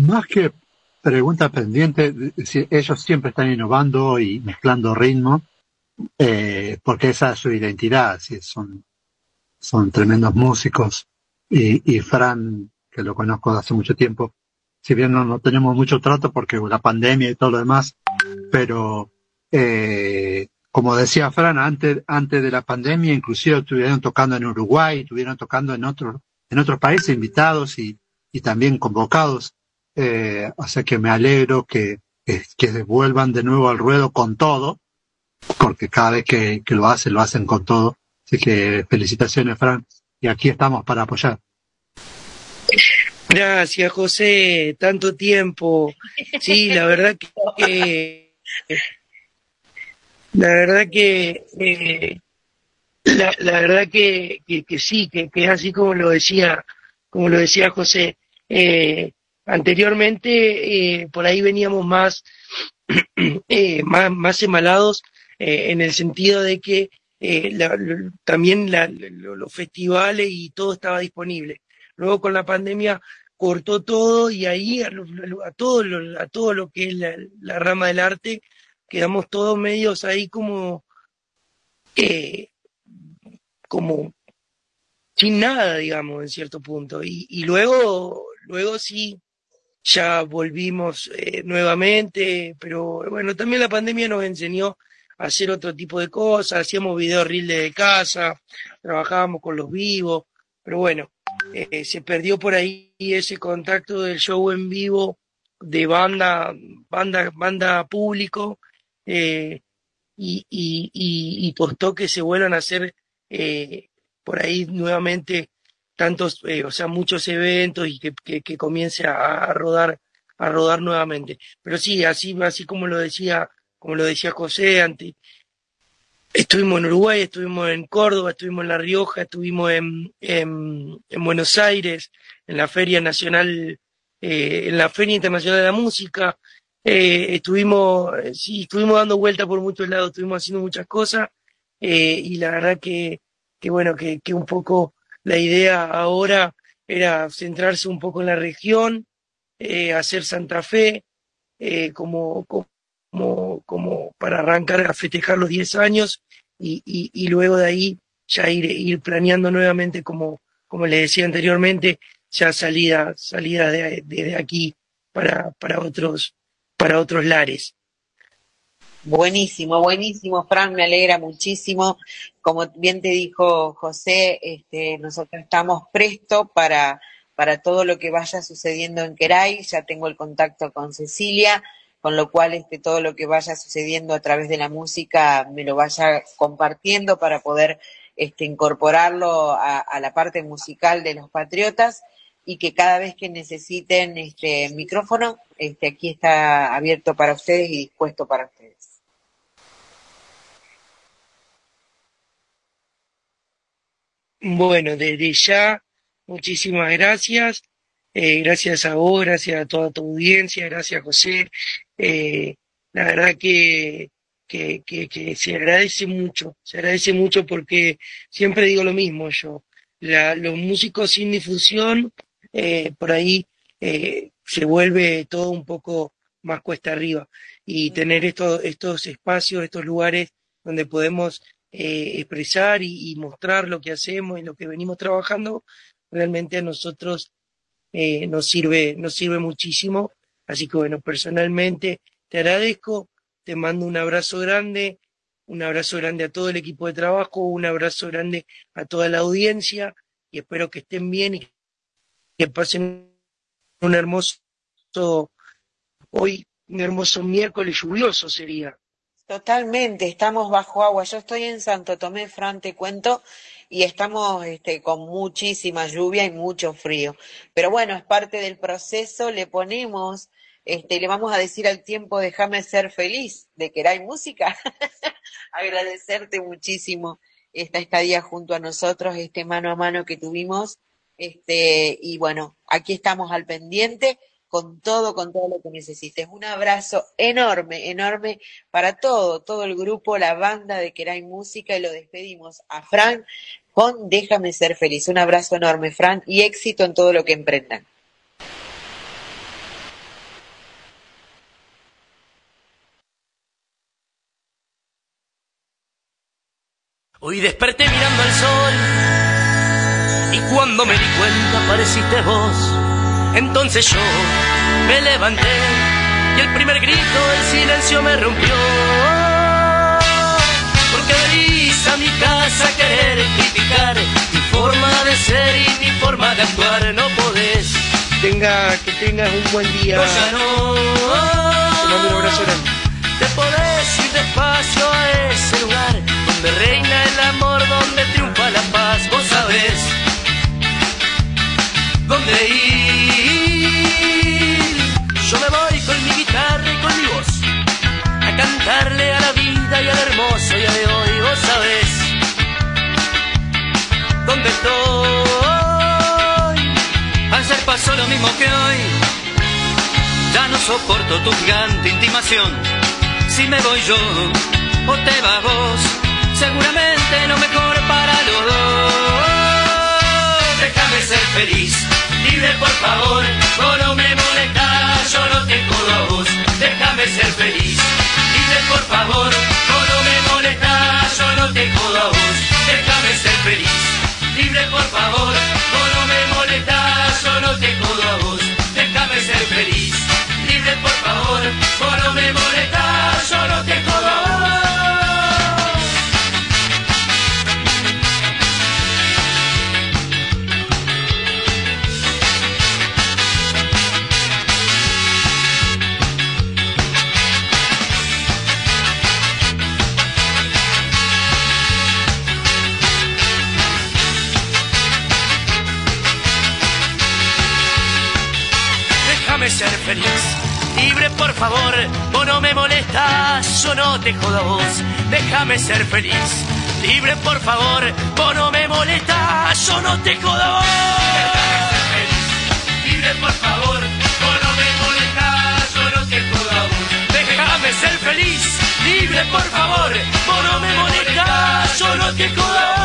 Más que pregunta pendiente, ellos siempre están innovando y mezclando ritmo, eh, porque esa es su identidad, son, son tremendos músicos. Y, y Fran, que lo conozco hace mucho tiempo, si bien no, no tenemos mucho trato porque la pandemia y todo lo demás, pero eh, como decía Fran, antes, antes de la pandemia inclusive estuvieron tocando en Uruguay, estuvieron tocando en otros en otros países invitados y, y también convocados. Eh, o sea que me alegro que, que, que vuelvan de nuevo al ruedo con todo, porque cada vez que, que lo hacen, lo hacen con todo. Así que felicitaciones, Fran, y aquí estamos para apoyar. Gracias, José, tanto tiempo. Sí, la verdad que, la verdad que, la, la verdad que, que, que sí, que, que es así como lo decía, como lo decía José. Eh, anteriormente, eh, por ahí veníamos más eh, más, más embalados eh, en el sentido de que eh, también la- lo- los festivales y todo estaba disponible. Luego con la pandemia cortó todo y ahí a, a todo, lo, a todo lo que es la, rama del arte quedamos todos medios ahí como, eh, como sin nada, digamos, en cierto punto. Y, luego, luego sí, ya volvimos nuevamente, pero bueno, también la pandemia nos enseñó hacer otro tipo de cosas, hacíamos videos reel de casa, trabajábamos con los vivos, pero bueno, eh, se perdió por ahí ese contacto del show en vivo de banda, banda, banda público, eh, y, y, y, y costó que se vuelvan a hacer eh, por ahí nuevamente tantos, o sea, muchos eventos y que, que, que comience a, a rodar, a rodar nuevamente. Pero sí, así, así como lo decía, como lo decía José antes, estuvimos en Uruguay, estuvimos en Córdoba, estuvimos en La Rioja, estuvimos en, en, en Buenos Aires, en la Feria Nacional, eh, en la Feria Internacional de la Música, eh, estuvimos, sí, estuvimos dando vueltas por muchos lados, estuvimos haciendo muchas cosas, eh, y la verdad que, que bueno, que, que un poco la idea ahora era centrarse un poco en la región, hacer Santa Fe, como, como para arrancar a festejar los 10 años y, y, luego de ahí ya ir, ir planeando nuevamente, como, como le decía anteriormente, ya salida, salida de, de aquí para, para otros, para otros lares. Buenísimo, buenísimo, Fran, me alegra muchísimo. Como bien te dijo José, este, nosotros estamos prestos para, para todo lo que vaya sucediendo en Queray. Ya tengo el contacto con Cecilia, con lo cual este, todo lo que vaya sucediendo a través de la música me lo vaya compartiendo para poder este, incorporarlo a, la parte musical de los Patriotas y que cada vez que necesiten este micrófono, este, aquí está abierto para ustedes y dispuesto para ustedes. Bueno, desde ya, muchísimas gracias. Eh, gracias a vos, gracias a toda tu audiencia, gracias José. Eh, la verdad que, que, que, que se agradece mucho, se agradece mucho porque siempre digo lo mismo yo. La, los músicos sin difusión, eh, por ahí eh, se vuelve todo un poco más cuesta arriba. Y tener estos, estos espacios, estos lugares donde podemos eh, expresar y, y mostrar lo que hacemos y lo que venimos trabajando, realmente a nosotros eh, nos sirve, nos sirve muchísimo. Así que bueno, personalmente te agradezco, te mando un abrazo grande, un abrazo grande a todo el equipo de trabajo, un abrazo grande a toda la audiencia y espero que estén bien y que pasen un hermoso, hoy un hermoso miércoles lluvioso sería. Totalmente, estamos bajo agua. Yo estoy en Santo Tomé, Fran, te cuento, y estamos este, con muchísima lluvia y mucho frío. Pero bueno, es parte del proceso, le ponemos, este, le vamos a decir al tiempo, déjame ser feliz, de que hay música. Agradecerte muchísimo esta estadía junto a nosotros, este mano a mano que tuvimos. Este, y bueno, aquí estamos al pendiente con todo, con todo lo que necesites. Un abrazo enorme, enorme para todo, todo el grupo, la banda de Queray Música y lo despedimos a Fran con Déjame ser feliz. Un abrazo enorme, Fran, y éxito en todo lo que emprendan. Hoy desperté mirando al sol y cuando me di cuenta apareciste vos. Entonces yo me levanté y el primer grito del silencio me rompió. Porque venís a mi casa a querer criticar mi forma de ser y mi forma de actuar. No podés. Tenga, que tengas un buen día. No, ya no. Te mando un abrazo grande. Te podés ir despacio a ese lugar donde reina el amor, donde triunfa la paz. Vos sabés dónde ir. Yo me voy con mi guitarra y con mi voz a cantarle a la vida y al hermoso día de hoy. Vos sabés dónde estoy. Ayer pasó lo mismo que hoy. Ya no soporto tu gigante intimación si me voy yo o te vas vos, seguramente lo mejor para los dos. Déjame ser feliz, libre por favor, o no me molestas, yo no te. Déjame ser feliz, libre por favor, favor, o no me molestas, yo no te jodo vos. Déjame ser feliz, libre por favor, o no me molestas, yo no te jodo vos. Déjame ser feliz, libre por favor, o no me molestas, yo no te jodo vos. Déjame ser feliz, libre por favor, o no me molestas, yo no te jodo vos.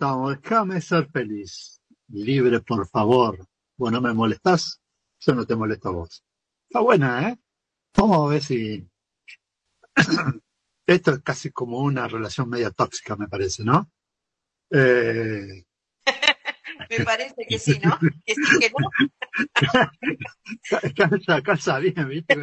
Estamos, déjame ser feliz. Libre, por favor. Vos no me molestás, yo no te molesto a vos. Está buena, ¿eh? Vamos a ver si... Esto es casi como una relación media tóxica, me parece, ¿no? Eh, Me parece que sí, ¿no? Que sí, que no. calza, calza bien, ¿viste?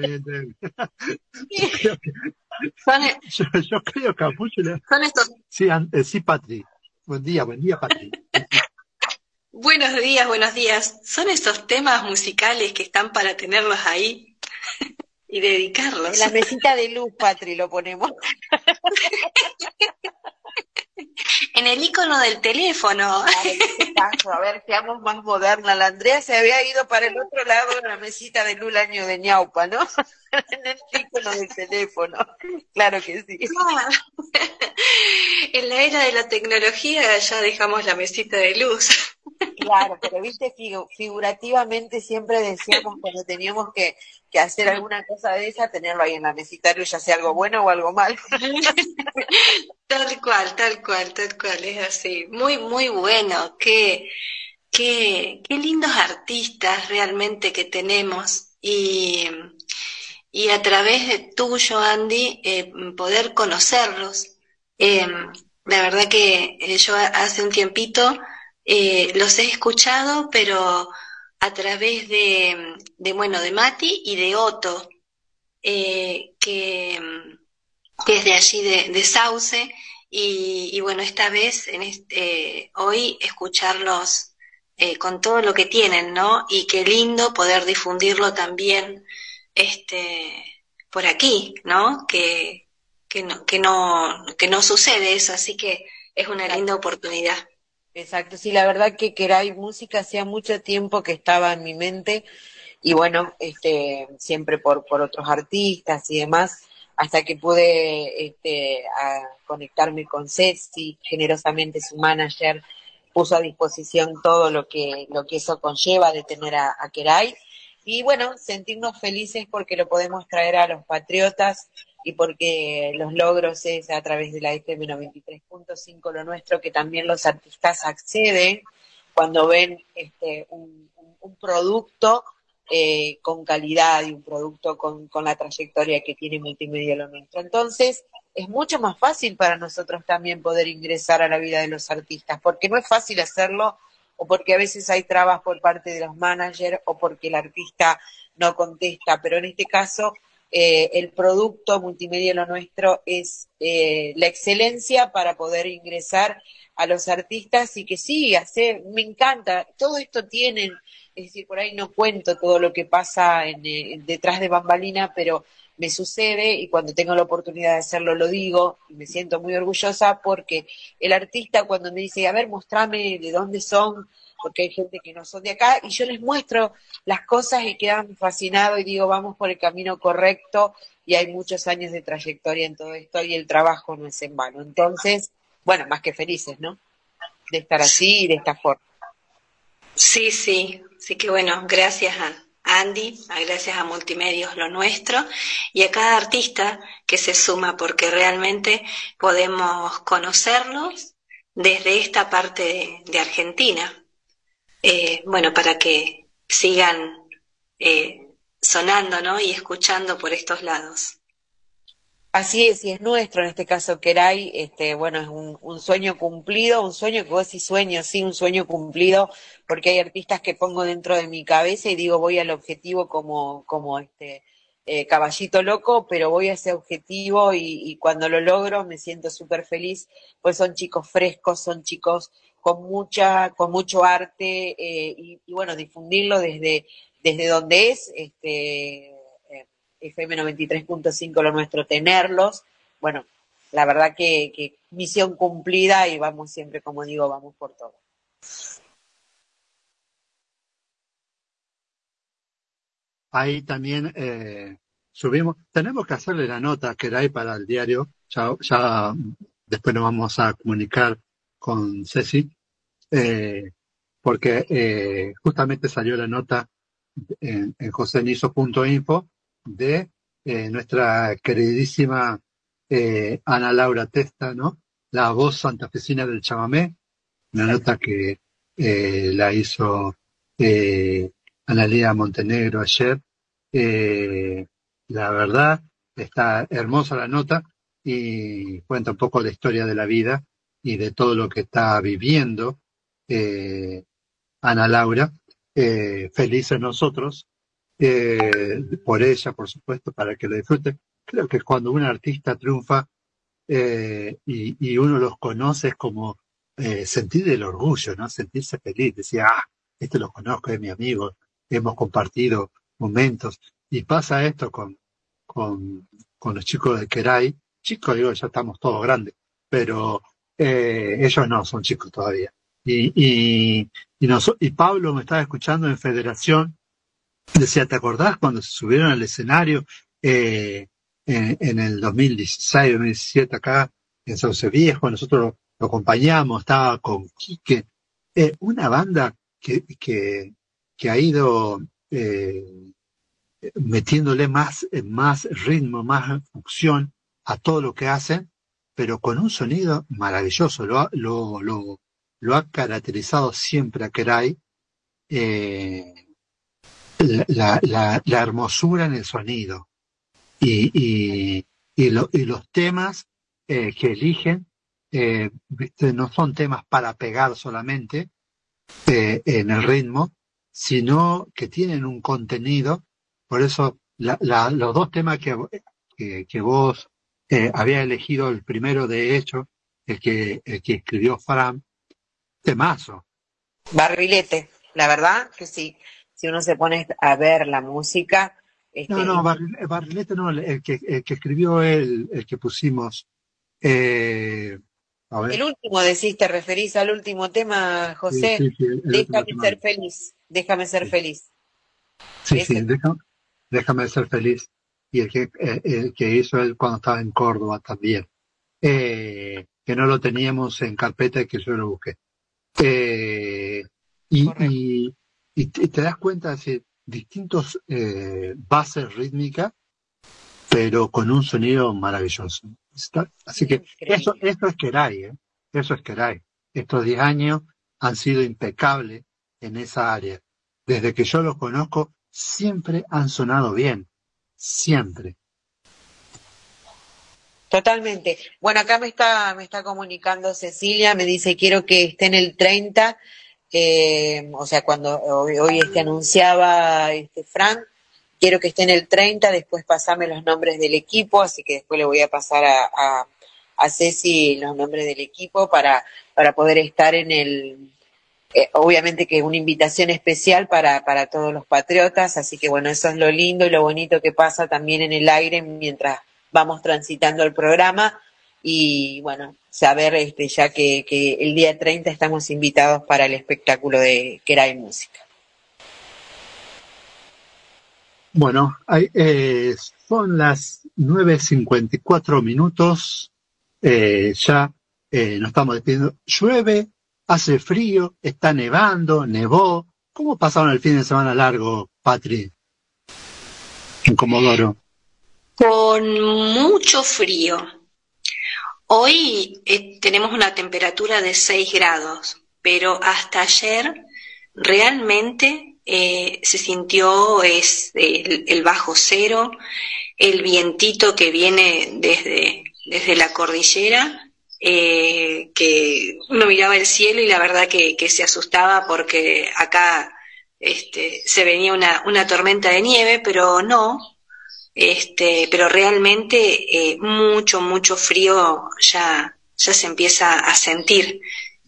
Son, yo, yo creo que a muchos le... son estos Sí, eh, sí, Patri. Buen día, buen día, Patri. Buenos días, buenos días. Son esos temas musicales que están para tenerlos ahí y dedicarlos. En la mesita de luz, Patri, lo ponemos. En el icono del teléfono. A ver, seamos más modernas. La Andrea se había ido para el otro lado de la mesita de luz el año de ñaupa, ¿no? en el icono del teléfono. Claro que sí. En la era de la tecnología ya dejamos la mesita de luz. Claro, pero viste, figu- figurativamente siempre decíamos cuando teníamos que, hacer alguna cosa de esa, tenerlo ahí en la mesita ya sea algo bueno o algo malo. Tal cual, tal cual, tal cual, es así. Muy, muy bueno. Qué, qué, qué lindos artistas realmente que tenemos. Y, y a través de tuyo, Andy, eh, poder conocerlos. Eh, la verdad que eh, yo hace un tiempito eh, los he escuchado, pero a través de, de bueno, de Mati y de Otto, eh, que, que es de allí de, de Sauce, y, y bueno, esta vez, en este, hoy, escucharlos eh, con todo lo que tienen, ¿no? Y qué lindo poder difundirlo también, este, por aquí, ¿no? Que, que no, que no, que no sucede eso, así que es una linda oportunidad. Exacto, sí, la verdad que Kerai Música hacía mucho tiempo que estaba en mi mente y bueno, este, siempre por, por otros artistas y demás, hasta que pude este, conectarme con Ceci, generosamente su manager puso a disposición todo lo que, lo que eso conlleva de tener a, a Kerai. Y bueno, sentirnos felices porque lo podemos traer a los patriotas y porque los logros es a través de la FM 93.5 lo nuestro, que también los artistas acceden cuando ven este, un, producto eh, con calidad y un producto con, con la trayectoria que tiene Multimedia lo nuestro. Entonces, es mucho más fácil para nosotros también poder ingresar a la vida de los artistas, porque no es fácil hacerlo o porque a veces hay trabas por parte de los managers o porque el artista no contesta, pero en este caso eh, el producto multimedia lo nuestro es eh, la excelencia para poder ingresar a los artistas y que sí, hace, me encanta, todo esto tienen es decir, por ahí no cuento todo lo que pasa en, eh, detrás de bambalina, pero me sucede y cuando tengo la oportunidad de hacerlo lo digo y me siento muy orgullosa porque el artista cuando me dice, a ver, mostrame de dónde son, porque hay gente que no son de acá, y yo les muestro las cosas y quedan fascinados y digo, vamos por el camino correcto y hay muchos años de trayectoria en todo esto y el trabajo no es en vano. Entonces, bueno, más que felices, ¿no? De estar así y de esta forma. Sí, sí, sí que bueno, gracias a Andy, gracias a Multimedios Lo Nuestro y a cada artista que se suma porque realmente podemos conocerlos desde esta parte de Argentina. Eh, bueno, para que sigan eh, sonando ¿no? y escuchando por estos lados. Así es, y es nuestro, en este caso Kerai, este, bueno, es un, un sueño cumplido, un sueño que vos decís sueño, sí, un sueño cumplido, porque hay artistas que pongo dentro de mi cabeza y digo voy al objetivo como, como este eh, caballito loco, pero voy a ese objetivo y, y cuando lo logro me siento súper feliz, pues son chicos frescos, son chicos con mucha, con mucho arte, eh, y, bueno, difundirlo desde, desde donde es, este, eh, FM 93.5 lo nuestro, tenerlos, bueno, la verdad que, misión cumplida y vamos siempre, como digo, vamos por todo. Ahí también eh, subimos, tenemos que hacerle la nota que ahí para el diario, ya, ya después nos vamos a comunicar con Ceci, eh, porque eh, justamente salió la nota en, en joseniso.info de eh, nuestra queridísima eh, Ana Laura Testa, ¿no? La voz santafesina del chamamé, una nota que la hizo eh, Analia Montenegro ayer. La verdad, está hermosa la nota y cuenta un poco la historia de la vida y de todo lo que está viviendo eh, Ana Laura. Eh, felices nosotros eh, por ella, por supuesto, para que lo disfrute. Creo que cuando un artista triunfa eh, y, uno los conoce es como eh, sentir el orgullo, ¿no? Sentirse feliz, decir, ah, este lo conozco, es mi amigo, hemos compartido momentos. Y pasa esto con, con, con los chicos de Kerai. Chicos, digo, ya estamos todos grandes, pero ellos no, son chicos todavía. Y, y, y, nos, y Pablo me estaba escuchando en Federación, decía, ¿te acordás cuando se subieron al escenario eh, en, en el 2016, 2017 acá en Sauce Viejo? Nosotros lo, lo acompañamos, estaba con Quique, eh, una banda que, que, que ha ido eh, metiéndole más, más ritmo, más función a todo lo que hacen, pero con un sonido maravilloso. Lo, lo, lo, lo ha caracterizado siempre a Kerai eh, la, la, la hermosura en el sonido y, y, y, lo- y los temas eh, que eligen eh, no son temas para pegar solamente en el ritmo, sino que tienen un contenido. Por eso la, los dos temas que, que, vos había elegido, el primero de hecho, el que, el que escribió Fran, temazo. Barrilete, la verdad que sí, si uno se pone a ver la música, este, No, no, Barri- Barrilete no, el que, el que escribió él, el que pusimos. Eh, a ver. el último decís, te referís al último tema, José, sí, sí, déjame tema. ser feliz, déjame ser feliz. Sí, sí, deja- déjame ser feliz. Y el que, el que hizo él cuando estaba en Córdoba también. Eh, que no lo teníamos en carpeta y que yo lo busqué. Eh, y, y, y te, das cuenta de distintos eh, bases rítmicas, pero con un sonido maravilloso. Está- así que eso, eso es Kerai, ¿eh? Eso es Kerai. Estos 10 años han sido impecables en esa área. Desde que yo los conozco, siempre han sonado bien. Siempre. Totalmente. Bueno, acá me está, me está comunicando Cecilia, me dice quiero que esté en el 30, eh, o sea, cuando hoy, hoy este anunciaba este Frank, quiero que esté en el 30, después pasame los nombres del equipo, así que después le voy a pasar a, a, Ceci los nombres del equipo para, para poder estar en el, eh, obviamente que una invitación especial para, para todos los patriotas, así que bueno, eso es lo lindo y lo bonito que pasa también en el aire mientras vamos transitando el programa y bueno, saber este, ya que, el día 30 estamos invitados para el espectáculo de Queray Música. Bueno, hay, eh, son las 9.54 minutos, eh, ya eh, nos estamos despidiendo. Llueve, hace frío, está nevando, nevó. ¿Cómo pasaron el fin de semana largo, Patri? En Comodoro. Con mucho frío. Hoy eh, tenemos una temperatura de 6 grados, pero hasta ayer realmente eh, se sintió es el, bajo cero, el vientito que viene desde, desde la cordillera, eh, que uno miraba el cielo y la verdad que, que se asustaba porque acá este, se venía una, una tormenta de nieve, pero no, este, pero realmente eh, mucho, mucho frío ya, ya se empieza a sentir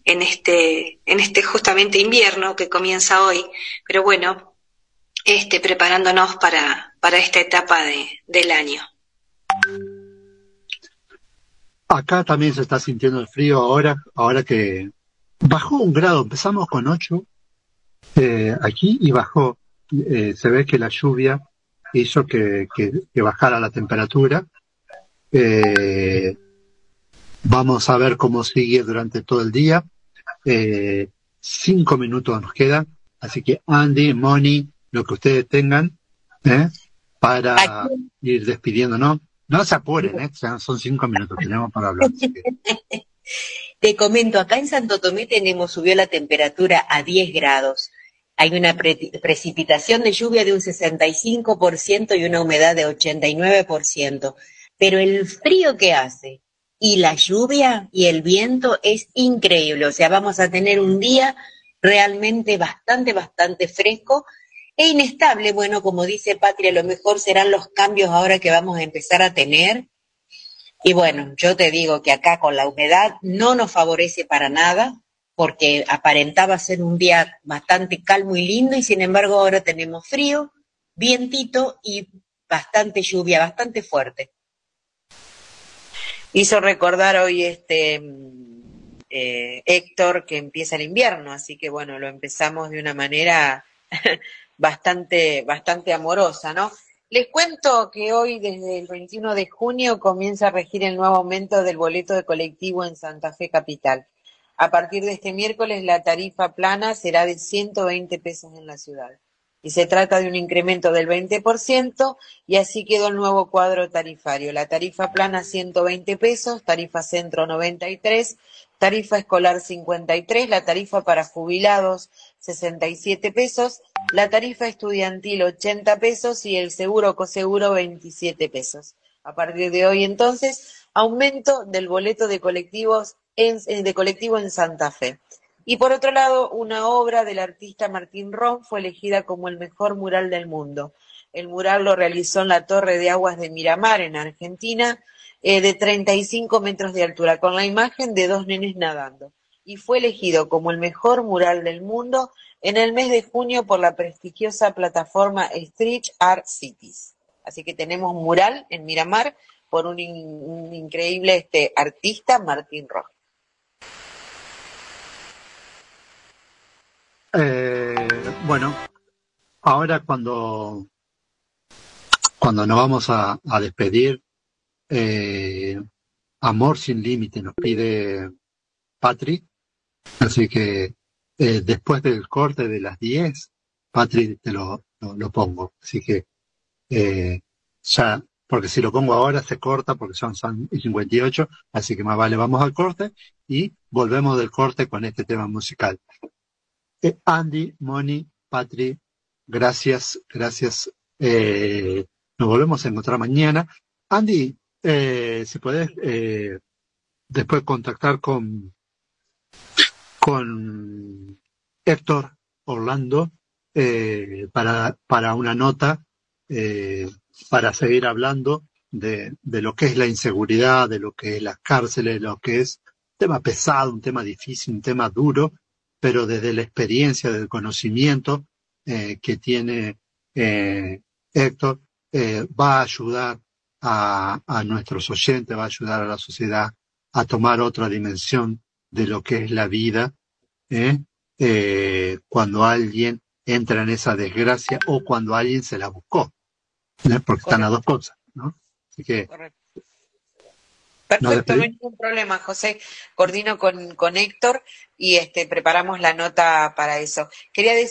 en este, en este justamente invierno que comienza hoy. Pero bueno, este, preparándonos para, para esta etapa de, del año. Acá también se está sintiendo el frío ahora, ahora que bajó un grado, empezamos con 8 eh, aquí y bajó. Eh, se ve que la lluvia hizo que, que, bajara la temperatura. Eh, vamos a ver cómo sigue durante todo el día. Eh, cinco minutos nos quedan, así que Andy, Moni, lo que ustedes tengan, ¿eh? para ir despidiéndonos. No se apuren, ¿eh? son cinco minutos, tenemos para hablar. Te comento, acá en Santo Tomé tenemos, subió la temperatura a 10 grados. Hay una pre precipitación de lluvia de un 65% y una humedad de 89%. Pero el frío que hace y la lluvia y el viento es increíble. O sea, vamos a tener un día realmente bastante, bastante fresco e inestable. Bueno, como dice Patria, lo mejor serán los cambios ahora que vamos a empezar a tener. Y bueno, yo te digo que acá con la humedad no nos favorece para nada, porque aparentaba ser un día bastante calmo y lindo, y sin embargo ahora tenemos frío, vientito y bastante lluvia, bastante fuerte hizo recordar hoy este eh, Héctor que empieza el invierno, así que bueno, lo empezamos de una manera bastante, bastante amorosa, ¿no? Les cuento que hoy, desde el 21 de junio, comienza a regir el nuevo aumento del boleto de colectivo en Santa Fe Capital. A partir de este miércoles, la tarifa plana será de 120 pesos en la ciudad y se trata de un incremento del 20% y así quedó el nuevo cuadro tarifario. La tarifa plana 120 pesos, tarifa centro 93, tarifa escolar 53, la tarifa para jubilados 67 pesos, la tarifa estudiantil 80 pesos y el seguro coseguro 27 pesos. A partir de hoy entonces, aumento del boleto de colectivos en, de colectivo en Santa Fe. Y por otro lado, una obra del artista Martín Ron fue elegida como el mejor mural del mundo. El mural lo realizó en la Torre de Aguas de Miramar, en Argentina, eh, de 35 metros de altura, con la imagen de dos nenes nadando. Y fue elegido como el mejor mural del mundo en el mes de junio por la prestigiosa plataforma Street Art Cities. Así que tenemos mural en Miramar por un, in, un increíble este, artista, Martín Ron. Eh, bueno, ahora cuando, cuando nos vamos a, despedir, eh, Amor sin límite nos pide Patri, así que eh, después del corte de las 10, Patri te lo, lo, lo pongo, así que eh, ya, porque si lo pongo ahora se corta porque son, son 58, así que más vale vamos al corte y volvemos del corte con este tema musical. Eh, Andy, Moni, Patri, gracias, gracias. Eh, nos volvemos a encontrar mañana. Andy, eh, si puedes eh, después contactar con, con Héctor Orlando eh, para, para una nota, para seguir hablando de, de lo que es la inseguridad, de lo que es las cárceles, de lo que es un tema pesado, un tema difícil, un tema duro, pero desde la experiencia, del conocimiento eh, que tiene eh, Héctor, eh, va a ayudar a, nuestros oyentes, va a ayudar a la sociedad a tomar otra dimensión de lo que es la vida, ¿eh? Cuando alguien entra en esa desgracia o cuando alguien se la buscó, porque están las dos cosas, ¿no? Correcto. ¿Nos Perfecto, no hay ningún problema, José. Coordino con, con Héctor y este, preparamos la nota para eso. Quería decir